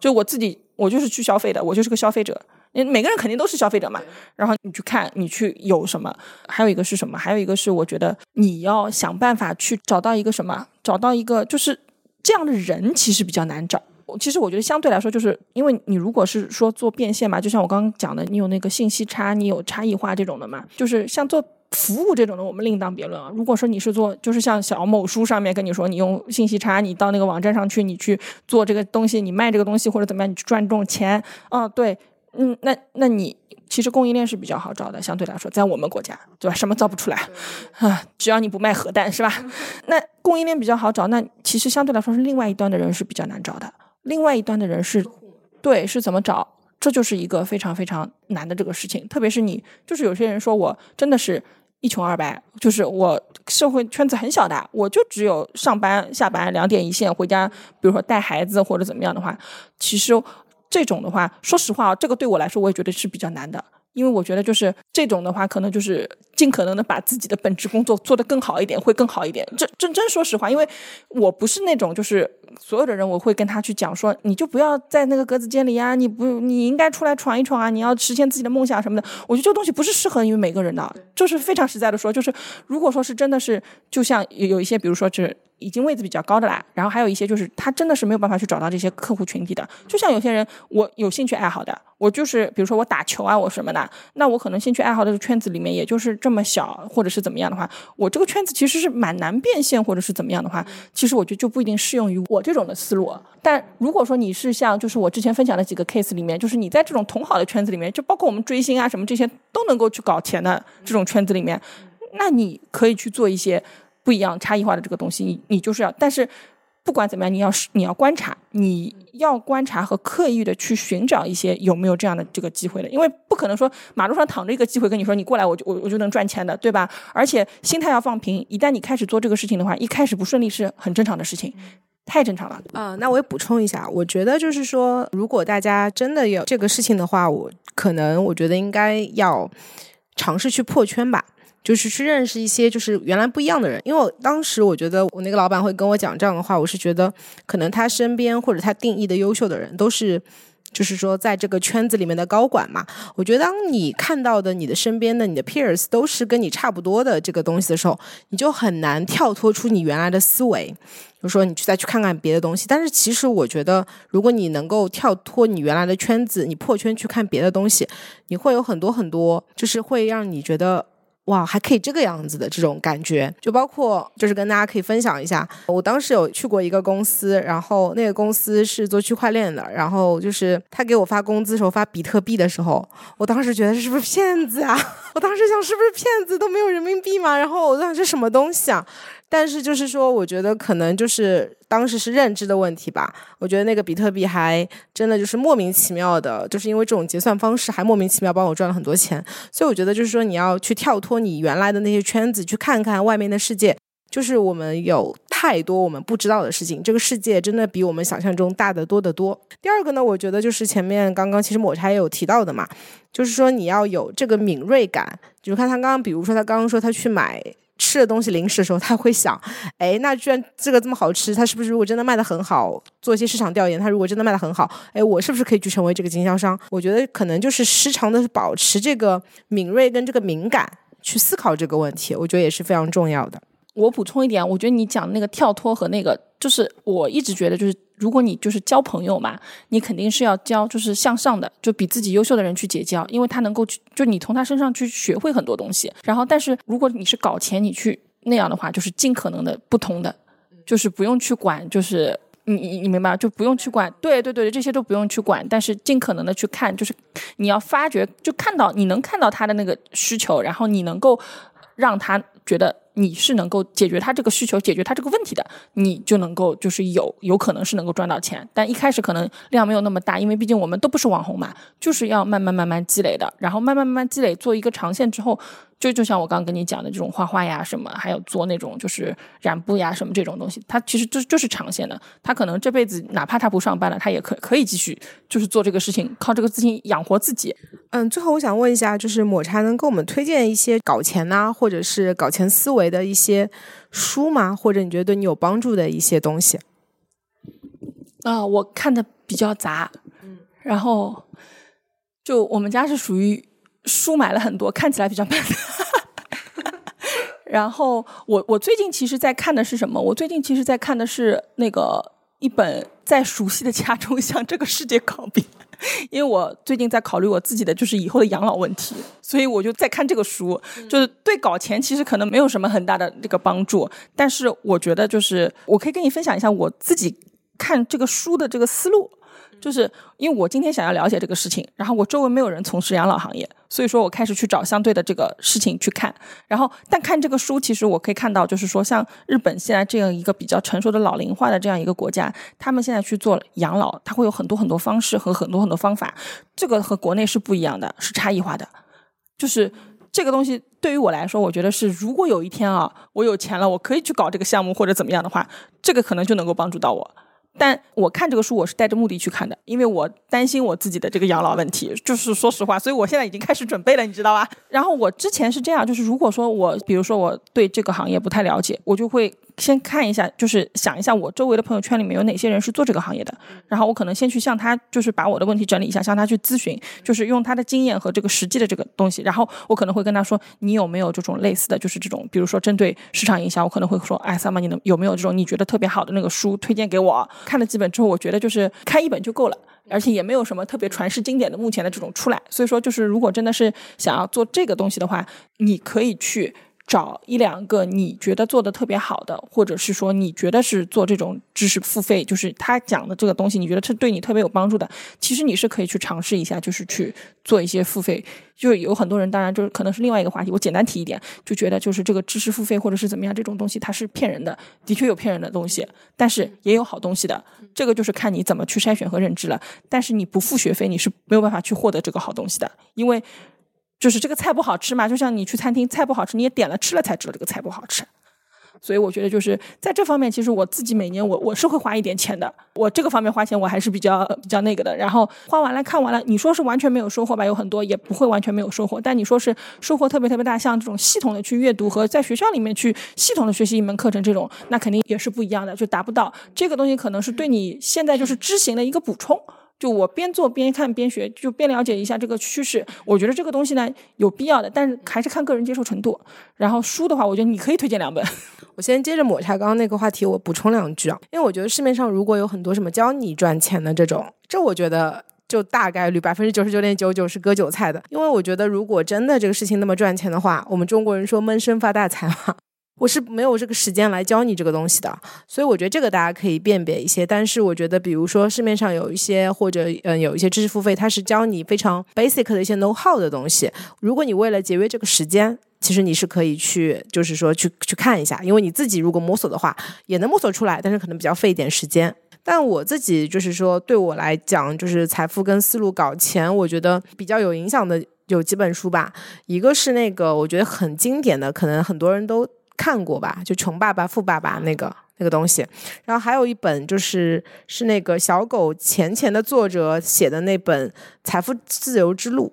Speaker 2: 就我自己，我就是去消费的，我就是个消费者，因为每个人肯定都是消费者嘛。然后你去看，你去有什么？还有一个是什么？还有一个是，我觉得你要想办法去找到一个什么？找到一个就是这样的人，其实比较难找。其实我觉得相对来说，就是因为你如果是说做变现嘛，就像我刚刚讲的，你有那个信息差，你有差异化这种的嘛，就是像做。服务这种的，我们另当别论啊。如果说你是做，就是像小某书上面跟你说，你用信息差，你到那个网站上去，你去做这个东西，你卖这个东西或者怎么样，你去赚这种钱，啊，对，嗯，那那你其实供应链是比较好找的，相对来说，在我们国家，对吧？什么造不出来啊？只要你不卖核弹，是吧？那供应链比较好找，那其实相对来说是另外一端的人是比较难找的。另外一端的人是，对，是怎么找？这就是一个非常非常难的这个事情。特别是你，就是有些人说我真的是。一穷二白，就是我社会圈子很小的，我就只有上班下班两点一线，回家，比如说带孩子或者怎么样的话，其实这种的话，说实话，这个对我来说，我也觉得是比较难的。因为我觉得就是这种的话，可能就是尽可能的把自己的本职工作做得更好一点，会更好一点。这真真说实话，因为我不是那种就是所有的人，我会跟他去讲说，你就不要在那个格子间里呀，你不你应该出来闯一闯啊，你要实现自己的梦想什么的。我觉得这个东西不是适合于每个人的，就是非常实在的说，就是如果说是真的是，就像有有一些，比如说是。已经位置比较高的啦，然后还有一些就是他真的是没有办法去找到这些客户群体的。就像有些人，我有兴趣爱好的，我就是比如说我打球啊，我什么的，那我可能兴趣爱好的圈子里面也就是这么小，或者是怎么样的话，我这个圈子其实是蛮难变现，或者是怎么样的话，其实我觉得就不一定适用于我这种的思路。但如果说你是像就是我之前分享的几个 case 里面，就是你在这种同好的圈子里面，就包括我们追星啊什么这些都能够去搞钱的这种圈子里面，那你可以去做一些。不一样差异化的这个东西，你你就是要，但是不管怎么样，你要是你要观察，你要观察和刻意的去寻找一些有没有这样的这个机会的，因为不可能说马路上躺着一个机会跟你说你过来我就我我就能赚钱的，对吧？而且心态要放平，一旦你开始做这个事情的话，一开始不顺利是很正常的事情，太正常了。
Speaker 3: 啊，那我也补充一下，我觉得就是说，如果大家真的有这个事情的话，我可能我觉得应该要尝试去破圈吧。就是去认识一些就是原来不一样的人，因为我当时我觉得我那个老板会跟我讲这样的话，我是觉得可能他身边或者他定义的优秀的人都是，就是说在这个圈子里面的高管嘛。我觉得当你看到的你的身边的你的 peers 都是跟你差不多的这个东西的时候，你就很难跳脱出你原来的思维，就说你去再去看看别的东西。但是其实我觉得，如果你能够跳脱你原来的圈子，你破圈去看别的东西，你会有很多很多，就是会让你觉得。哇，还可以这个样子的这种感觉，就包括就是跟大家可以分享一下，我当时有去过一个公司，然后那个公司是做区块链的，然后就是他给我发工资时候发比特币的时候，我当时觉得是不是骗子啊？我当时想是不是骗子都没有人民币嘛？然后我想这什么东西啊？但是就是说，我觉得可能就是当时是认知的问题吧。我觉得那个比特币还真的就是莫名其妙的，就是因为这种结算方式还莫名其妙帮我赚了很多钱。所以我觉得就是说，你要去跳脱你原来的那些圈子，去看看外面的世界。就是我们有太多我们不知道的事情，这个世界真的比我们想象中大得多得多。第二个呢，我觉得就是前面刚刚其实抹茶也有提到的嘛，就是说你要有这个敏锐感。就看他刚刚，比如说他刚刚说他去买。吃的东西零食的时候，他会想，哎，那居然这个这么好吃，他是不是如果真的卖的很好，做一些市场调研，他如果真的卖的很好，哎，我是不是可以去成为这个经销商？我觉得可能就是时常的保持这个敏锐跟这个敏感去思考这个问题，我觉得也是非常重要的。
Speaker 2: 我补充一点，我觉得你讲那个跳脱和那个，就是我一直觉得就是。如果你就是交朋友嘛，你肯定是要交就是向上的，就比自己优秀的人去结交，因为他能够去，就你从他身上去学会很多东西。然后，但是如果你是搞钱，你去那样的话，就是尽可能的不同的，就是不用去管，就是你你你明白就不用去管，对对对，这些都不用去管，但是尽可能的去看，就是你要发掘，就看到你能看到他的那个需求，然后你能够让他觉得。你是能够解决他这个需求、解决他这个问题的，你就能够就是有有可能是能够赚到钱。但一开始可能量没有那么大，因为毕竟我们都不是网红嘛，就是要慢慢慢慢积累的，然后慢慢慢慢积累，做一个长线之后。就就像我刚刚跟你讲的这种画画呀什么，还有做那种就是染布呀什么这种东西，它其实就就是长线的。他可能这辈子哪怕他不上班了，他也可可以继续就是做这个事情，靠这个资金养活自己。
Speaker 3: 嗯，最后我想问一下，就是抹茶能给我们推荐一些搞钱呐，或者是搞钱思维的一些书吗？或者你觉得对你有帮助的一些东西？
Speaker 2: 啊，我看的比较杂，嗯，然后。就我们家是属于书买了很多，看起来比较慢。然后我我最近其实在看的是什么？我最近其实在看的是那个一本在熟悉的家中向这个世界告别，因为我最近在考虑我自己的就是以后的养老问题，所以我就在看这个书。就是对搞钱其实可能没有什么很大的这个帮助，但是我觉得就是我可以跟你分享一下我自己看这个书的这个思路。就是因为我今天想要了解这个事情，然后我周围没有人从事养老行业，所以说我开始去找相对的这个事情去看。然后，但看这个书，其实我可以看到，就是说，像日本现在这样一个比较成熟的老龄化的这样一个国家，他们现在去做养老，他会有很多很多方式和很多很多方法，这个和国内是不一样的，是差异化的。就是这个东西对于我来说，我觉得是，如果有一天啊，我有钱了，我可以去搞这个项目或者怎么样的话，这个可能就能够帮助到我。但我看这个书，我是带着目的去看的，因为我担心我自己的这个养老问题，就是说实话，所以我现在已经开始准备了，你知道吧？然后我之前是这样，就是如果说我，比如说我对这个行业不太了解，我就会。先看一下，就是想一下我周围的朋友圈里面有哪些人是做这个行业的，然后我可能先去向他，就是把我的问题整理一下，向他去咨询，就是用他的经验和这个实际的这个东西，然后我可能会跟他说，你有没有这种类似的就是这种，比如说针对市场营销，我可能会说，哎，三毛，你能有没有这种你觉得特别好的那个书推荐给我？看了几本之后，我觉得就是看一本就够了，而且也没有什么特别传世经典的目前的这种出来，所以说就是如果真的是想要做这个东西的话，你可以去。找一两个你觉得做的特别好的，或者是说你觉得是做这种知识付费，就是他讲的这个东西，你觉得是对你特别有帮助的，其实你是可以去尝试一下，就是去做一些付费。就有很多人，当然就是可能是另外一个话题，我简单提一点，就觉得就是这个知识付费或者是怎么样这种东西，它是骗人的，的确有骗人的东西，但是也有好东西的，这个就是看你怎么去筛选和认知了。但是你不付学费，你是没有办法去获得这个好东西的，因为。就是这个菜不好吃嘛，就像你去餐厅菜不好吃，你也点了吃了才知道这个菜不好吃。所以我觉得就是在这方面，其实我自己每年我我是会花一点钱的。我这个方面花钱我还是比较比较那个的。然后花完了看完了，你说是完全没有收获吧？有很多也不会完全没有收获。但你说是收获特别特别大，像这种系统的去阅读和在学校里面去系统的学习一门课程这种，那肯定也是不一样的，就达不到这个东西。可能是对你现在就是知行的一个补充。就我边做边看边学，就边了解一下这个趋势。我觉得这个东西呢有必要的，但是还是看个人接受程度。然后书的话，我觉得你可以推荐两本。
Speaker 3: 我先接着抹茶刚刚那个话题，我补充两句啊，因为我觉得市面上如果有很多什么教你赚钱的这种，这我觉得就大概率百分之九十九点九九是割韭菜的。因为我觉得如果真的这个事情那么赚钱的话，我们中国人说闷声发大财嘛。我是没有这个时间来教你这个东西的，所以我觉得这个大家可以辨别一些。但是我觉得，比如说市面上有一些或者嗯有一些知识付费，它是教你非常 basic 的一些 know how 的东西。如果你为了节约这个时间，其实你是可以去，就是说去去看一下，因为你自己如果摸索的话，也能摸索出来，但是可能比较费一点时间。但我自己就是说，对我来讲，就是财富跟思路搞钱，我觉得比较有影响的有几本书吧。一个是那个我觉得很经典的，可能很多人都。看过吧，就《穷爸爸富爸爸》那个那个东西，然后还有一本就是是那个小狗钱钱的作者写的那本《财富自由之路》。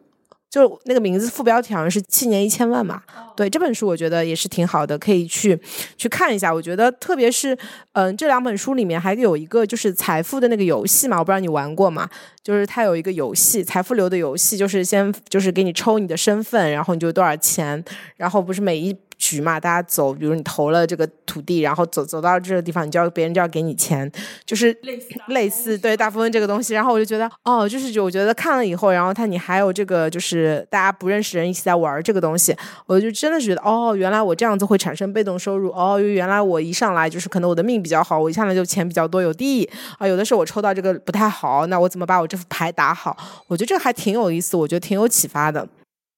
Speaker 3: 就那个名字副标题好像是七年一千万嘛，对这本书我觉得也是挺好的，可以去去看一下。我觉得特别是嗯这两本书里面还有一个就是财富的那个游戏嘛，我不知道你玩过吗？就是它有一个游戏财富流的游戏，就是先就是给你抽你的身份，然后你就多少钱，然后不是每一。局嘛，大家走，比如你投了这个土地，然后走走到这个地方，你就要别人就要给你钱，就是类似类似对大富翁这个东西。然后我就觉得，哦，就是就我觉得看了以后，然后他你还有这个就是大家不认识人一起在玩这个东西，我就真的觉得，哦，原来我这样子会产生被动收入，哦，原来我一上来就是可能我的命比较好，我一上来就钱比较多有地啊，有的时候我抽到这个不太好，那我怎么把我这副牌打好？我觉得这个还挺有意思，我觉得挺有启发的。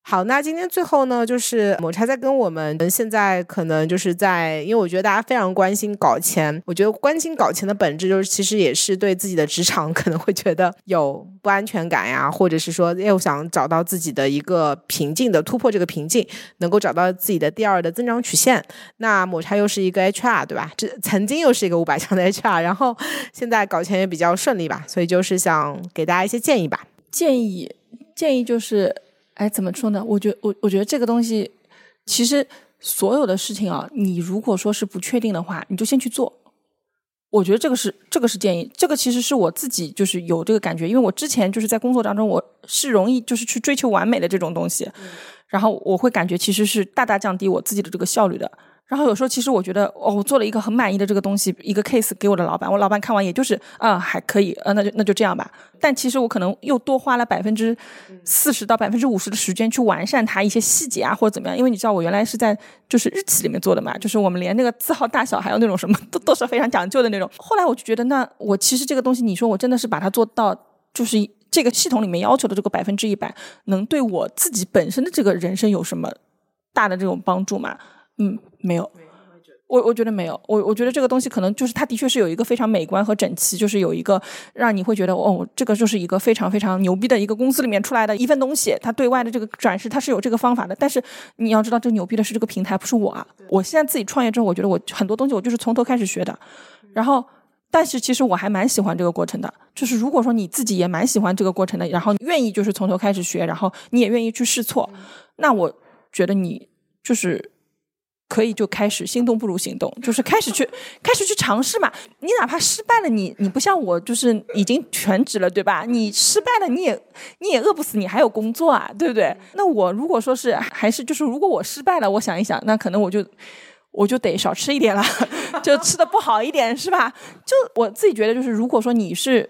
Speaker 3: 好，那今天最后呢，就是抹茶在跟我们现在可能就是在，因为我觉得大家非常关心搞钱，我觉得关心搞钱的本质就是其实也是对自己的职场 可能会觉得有不安全感呀，或者是说又想找到自己的一个瓶颈的突破这个瓶颈，能够找到自己的第二的增长曲线。那抹茶又是一个 HR 对吧？这曾经又是一个五百强的 HR，然后现在搞钱也比较顺利吧，所以就是想给大家一些建议吧。
Speaker 2: 建议建议就是。哎，怎么说呢？我觉我我觉得这个东西，其实所有的事情啊，你如果说是不确定的话，你就先去做。我觉得这个是这个是建议，这个其实是我自己就是有这个感觉，因为我之前就是在工作当中，我是容易就是去追求完美的这种东西，然后我会感觉其实是大大降低我自己的这个效率的。然后有时候其实我觉得，哦，我做了一个很满意的这个东西，一个 case 给我的老板，我老板看完也就是啊还可以，呃那就那就这样吧。但其实我可能又多花了百分之四十到百分之五十的时间去完善它一些细节啊或者怎么样，因为你知道我原来是在就是日企里面做的嘛，就是我们连那个字号大小还有那种什么都都是非常讲究的那种。后来我就觉得，那我其实这个东西，你说我真的是把它做到就是这个系统里面要求的这个百分之一百，能对我自己本身的这个人生有什么大的这种帮助吗？嗯，没有。我我觉得没有，我我觉得这个东西可能就是它的确是有一个非常美观和整齐，就是有一个让你会觉得哦，这个就是一个非常非常牛逼的一个公司里面出来的一份东西，它对外的这个展示它是有这个方法的。但是你要知道，这牛逼的是这个平台，不是我啊！我现在自己创业之后，我觉得我很多东西我就是从头开始学的。然后，但是其实我还蛮喜欢这个过程的。就是如果说你自己也蛮喜欢这个过程的，然后愿意就是从头开始学，然后你也愿意去试错，那我觉得你就是。可以就开始心动不如行动，就是开始去开始去尝试嘛。你哪怕失败了，你你不像我，就是已经全职了，对吧？你失败了，你也你也饿不死，你还有工作啊，对不对？那我如果说是还是就是如果我失败了，我想一想，那可能我就我就得少吃一点了，就吃的不好一点，是吧？就我自己觉得，就是如果说你是。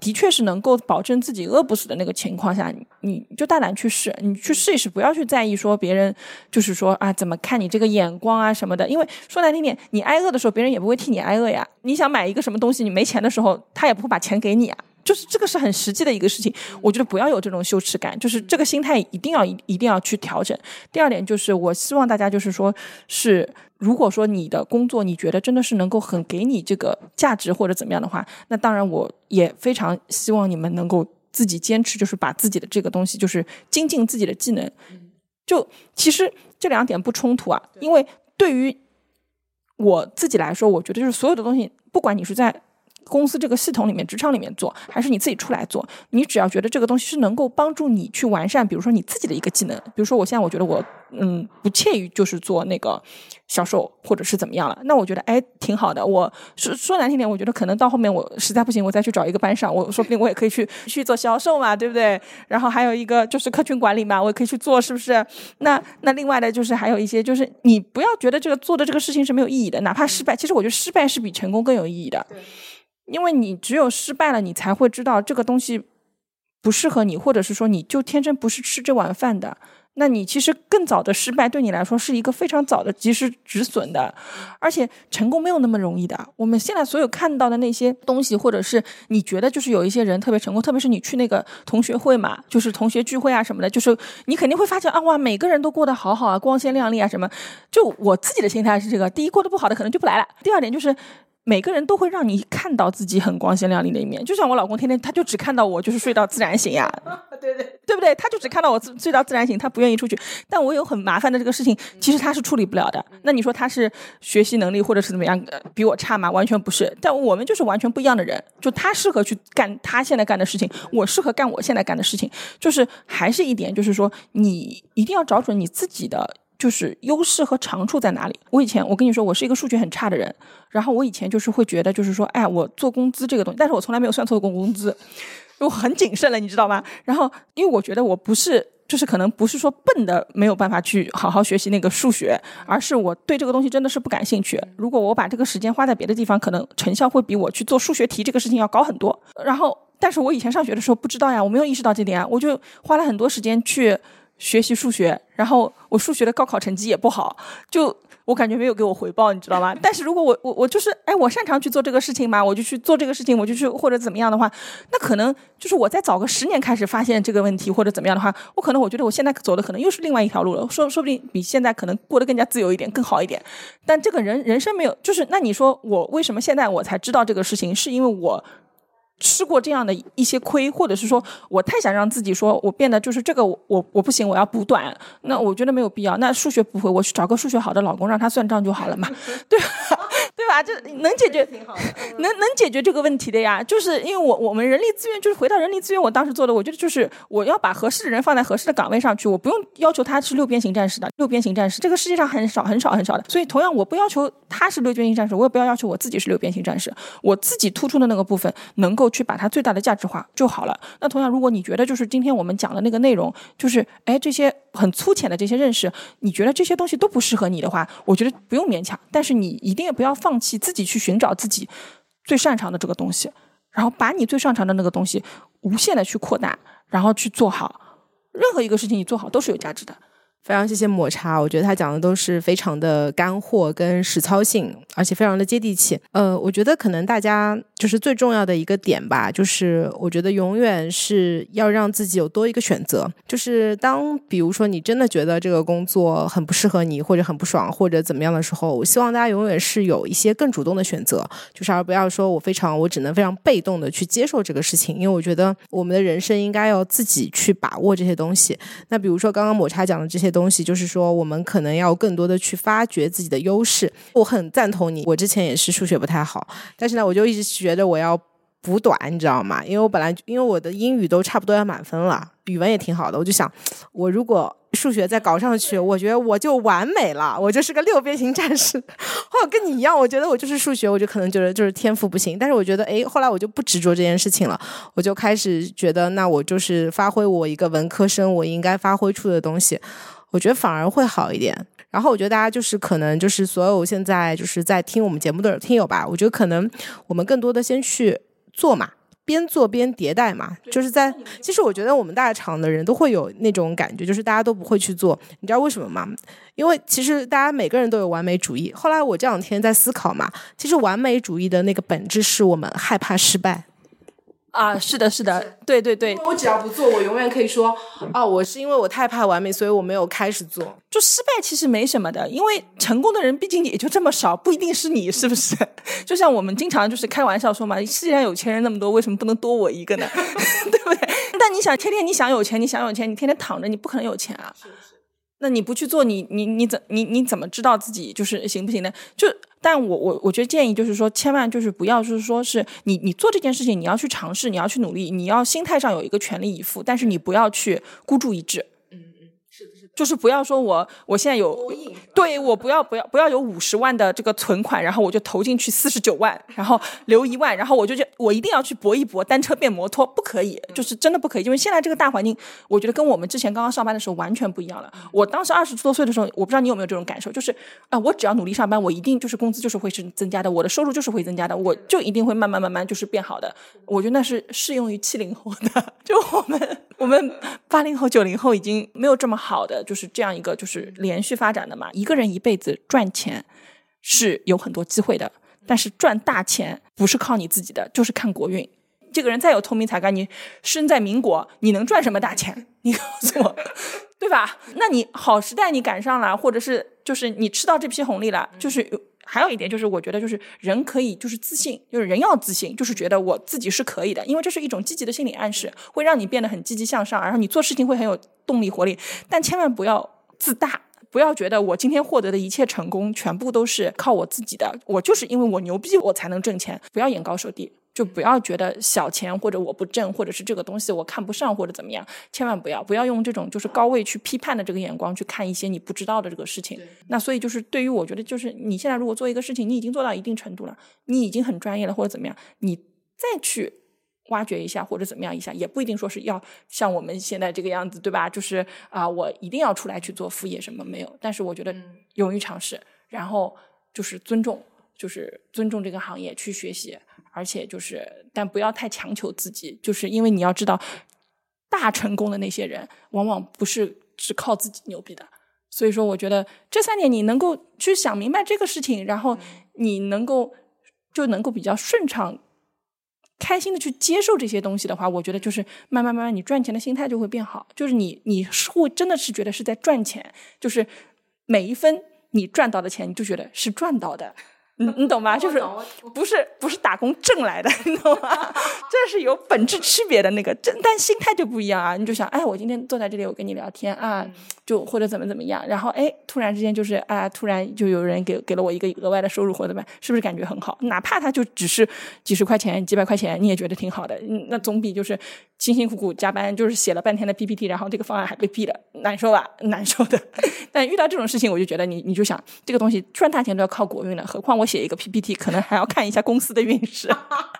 Speaker 2: 的确是能够保证自己饿不死的那个情况下，你就大胆去试，你去试一试，不要去在意说别人就是说啊怎么看你这个眼光啊什么的。因为说难听点，你挨饿的时候，别人也不会替你挨饿呀。你想买一个什么东西，你没钱的时候，他也不会把钱给你啊。就是这个是很实际的一个事情。我觉得不要有这种羞耻感，就是这个心态一定要一一定要去调整。第二点就是，我希望大家就是说是。如果说你的工作你觉得真的是能够很给你这个价值或者怎么样的话，那当然我也非常希望你们能够自己坚持，就是把自己的这个东西就是精进自己的技能。就其实这两点不冲突啊，因为对于我自己来说，我觉得就是所有的东西，不管你是在。公司这个系统里面，职场里面做，还是你自己出来做？你只要觉得这个东西是能够帮助你去完善，比如说你自己的一个技能，比如说我现在我觉得我嗯不屑于就是做那个销售或者是怎么样了，那我觉得哎挺好的。我说说难听点，我觉得可能到后面我实在不行，我再去找一个班上，我说不定我也可以去去做销售嘛，对不对？然后还有一个就是客群管理嘛，我也可以去做，是不是？那那另外的就是还有一些，就是你不要觉得这个做的这个事情是没有意义的，哪怕失败，其实我觉得失败是比成功更有意义的。因为你只有失败了，你才会知道这个东西不适合你，或者是说你就天生不是吃这碗饭的。那你其实更早的失败对你来说是一个非常早的及时止损的，而且成功没有那么容易的。我们现在所有看到的那些东西，或者是你觉得就是有一些人特别成功，特别是你去那个同学会嘛，就是同学聚会啊什么的，就是你肯定会发现啊哇，每个人都过得好好啊，光鲜亮丽啊什么。就我自己的心态是这个：第一，过得不好的可能就不来了；第二点就是。每个人都会让你看到自己很光鲜亮丽的一面，就像我老公天天他就只看到我就是睡到自然醒呀，
Speaker 3: 对对
Speaker 2: 对不对？他就只看到我睡到自然醒，他不愿意出去。但我有很麻烦的这个事情，其实他是处理不了的。那你说他是学习能力或者是怎么样比我差吗？完全不是。但我们就是完全不一样的人，就他适合去干他现在干的事情，我适合干我现在干的事情。就是还是一点，就是说你一定要找准你自己的。就是优势和长处在哪里？我以前我跟你说，我是一个数学很差的人，然后我以前就是会觉得，就是说，哎，我做工资这个东西，但是我从来没有算错过工资，我很谨慎了，你知道吗？然后，因为我觉得我不是，就是可能不是说笨的没有办法去好好学习那个数学，而是我对这个东西真的是不感兴趣。如果我把这个时间花在别的地方，可能成效会比我去做数学题这个事情要高很多。然后，但是我以前上学的时候不知道呀，我没有意识到这点啊，我就花了很多时间去。学习数学，然后我数学的高考成绩也不好，就我感觉没有给我回报，你知道吗？但是如果我我我就是哎，我擅长去做这个事情嘛，我就去做这个事情，我就去或者怎么样的话，那可能就是我再早个十年开始发现这个问题或者怎么样的话，我可能我觉得我现在走的可能又是另外一条路了，说说不定比现在可能过得更加自由一点，更好一点。但这个人人生没有，就是那你说我为什么现在我才知道这个事情，是因为我。吃过这样的一些亏，或者是说我太想让自己说我变得就是这个我我不行，我要补短，那我觉得没有必要。那数学不会，我去找个数学好的老公让他算账就好了嘛，对吧？对吧？这能解决，能能解决这个问题的呀。就是因为我我们人力资源，就是回到人力资源，我当时做的，我觉得就是我要把合适的人放在合适的岗位上去，我不用要求他是六边形战士的，六边形战士这个世界上很少很少很少的。所以同样，我不要求他是六边形战士，我也不要要求我自己是六边形战士，我自己突出的那个部分能够去把它最大的价值化就好了。那同样，如果你觉得就是今天我们讲的那个内容，就是哎这些很粗浅的这些认识，你觉得这些东西都不适合你的话，我觉得不用勉强，但是你一定也不要放弃自己去寻找自己最擅长的这个东西，然后把你最擅长的那个东西无限的去扩大，然后去做好。任何一个事情你做好都是有价值的。
Speaker 3: 非常谢谢抹茶，我觉得他讲的都是非常的干货跟实操性，而且非常的接地气。呃，我觉得可能大家就是最重要的一个点吧，就是我觉得永远是要让自己有多一个选择。就是当比如说你真的觉得这个工作很不适合你，或者很不爽，或者怎么样的时候，我希望大家永远是有一些更主动的选择，就是而不要说我非常我只能非常被动的去接受这个事情。因为我觉得我们的人生应该要自己去把握这些东西。那比如说刚刚抹茶讲的这些。东西就是说，我们可能要更多的去发掘自己的优势。我很赞同你，我之前也是数学不太好，但是呢，我就一直觉得我要补短，你知道吗？因为我本来因为我的英语都差不多要满分了，语文也挺好的，我就想，我如果数学再搞上去，我觉得我就完美了，我就是个六边形战士。或者跟你一样，我觉得我就是数学，我就可能觉得就是天赋不行。但是我觉得，哎，后来我就不执着这件事情了，我就开始觉得，那我就是发挥我一个文科生我应该发挥出的东西。我觉得反而会好一点。然后我觉得大家就是可能就是所有现在就是在听我们节目的听友吧，我觉得可能我们更多的先去做嘛，边做边迭代嘛。就是在其实我觉得我们大厂的人都会有那种感觉，就是大家都不会去做。你知道为什么吗？因为其实大家每个人都有完美主义。后来我这两天在思考嘛，其实完美主义的那个本质是我们害怕失败。
Speaker 2: 啊，是的，是的，对对对，
Speaker 3: 我只要不做，我永远可以说，哦，我是因为我太怕完美，所以我没有开始做。
Speaker 2: 就失败其实没什么的，因为成功的人毕竟也就这么少，不一定是你，是不是？就像我们经常就是开玩笑说嘛，世界上有钱人那么多，为什么不能多我一个呢？对不对？但你想天天你想有钱，你想有钱，你天天躺着，你不可能有钱啊。是是那你不去做，你你你怎你你怎么知道自己就是行不行呢？就。但我我我觉得建议就是说，千万就是不要就是说是你你做这件事情，你要去尝试，你要去努力，你要心态上有一个全力以赴，但是你不要去孤注一掷。就是不要说我我现在有，对我不要不要不要有五十万的这个存款，然后我就投进去四十九万，然后留一万，然后我就觉我一定要去搏一搏，单车变摩托，不可以，就是真的不可以，因为现在这个大环境，我觉得跟我们之前刚刚上班的时候完全不一样了。我当时二十多岁的时候，我不知道你有没有这种感受，就是啊，我只要努力上班，我一定就是工资就是会是增加的，我的收入就是会增加的，我就一定会慢慢慢慢就是变好的。我觉得那是适用于七零后的，就我们我们八零后九零后已经没有这么好的。就是这样一个，就是连续发展的嘛。一个人一辈子赚钱是有很多机会的，但是赚大钱不是靠你自己的，就是看国运。这个人再有聪明才干，你生在民国，你能赚什么大钱？你告诉我，对吧？那你好时代你赶上了，或者是就是你吃到这批红利了，就是还有一点就是，我觉得就是人可以就是自信，就是人要自信，就是觉得我自己是可以的，因为这是一种积极的心理暗示，会让你变得很积极向上，然后你做事情会很有。动力活力，但千万不要自大，不要觉得我今天获得的一切成功全部都是靠我自己的，我就是因为我牛逼我才能挣钱。不要眼高手低，就不要觉得小钱或者我不挣，或者是这个东西我看不上或者怎么样，千万不要不要用这种就是高位去批判的这个眼光去看一些你不知道的这个事情。那所以就是对于我觉得就是你现在如果做一个事情，你已经做到一定程度了，你已经很专业了或者怎么样，你再去。挖掘一下或者怎么样一下，也不一定说是要像我们现在这个样子，对吧？就是啊，我一定要出来去做副业什么没有？但是我觉得勇于尝试，然后就是尊重，就是尊重这个行业去学习，而且就是但不要太强求自己，就是因为你要知道，大成功的那些人往往不是只靠自己牛逼的。所以说，我觉得这三点你能够去想明白这个事情，然后你能够就能够比较顺畅。开心的去接受这些东西的话，我觉得就是慢慢慢慢，你赚钱的心态就会变好。就是你你是会真的是觉得是在赚钱，就是每一分你赚到的钱，你就觉得是赚到的。你你懂吗？就是不是不是打工挣来的，你懂吗？这是有本质区别的那个，真但心态就不一样啊！你就想，哎，我今天坐在这里，我跟你聊天啊，就或者怎么怎么样，然后哎，突然之间就是啊，突然就有人给给了我一个额外的收入或者怎么样，是不是感觉很好？哪怕他就只是几十块钱、几百块钱，你也觉得挺好的。嗯，那总比就是辛辛苦苦加班，就是写了半天的 PPT，然后这个方案还被毙了，难受吧？难受的。但遇到这种事情，我就觉得你你就想，这个东西赚大钱都要靠国运了，何况我写一个 PPT，可能还要看一下公司的运势，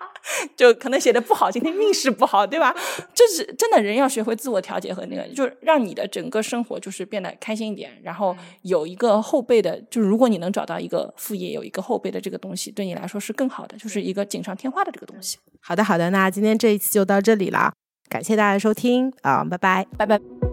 Speaker 2: 就可能写的不好，今天运势不好，对吧？这是真的，人要学会自我调节和那个，就是让你的整个生活就是变得开心一点，然后有一个后备的，就是如果你能找到一个副业，有一个后备的这个东西，对你来说是更好的，就是一个锦上添花的这个东西。
Speaker 3: 好的，好的，那今天这一期就到这里了，感谢大家收听啊，拜拜，
Speaker 2: 拜拜。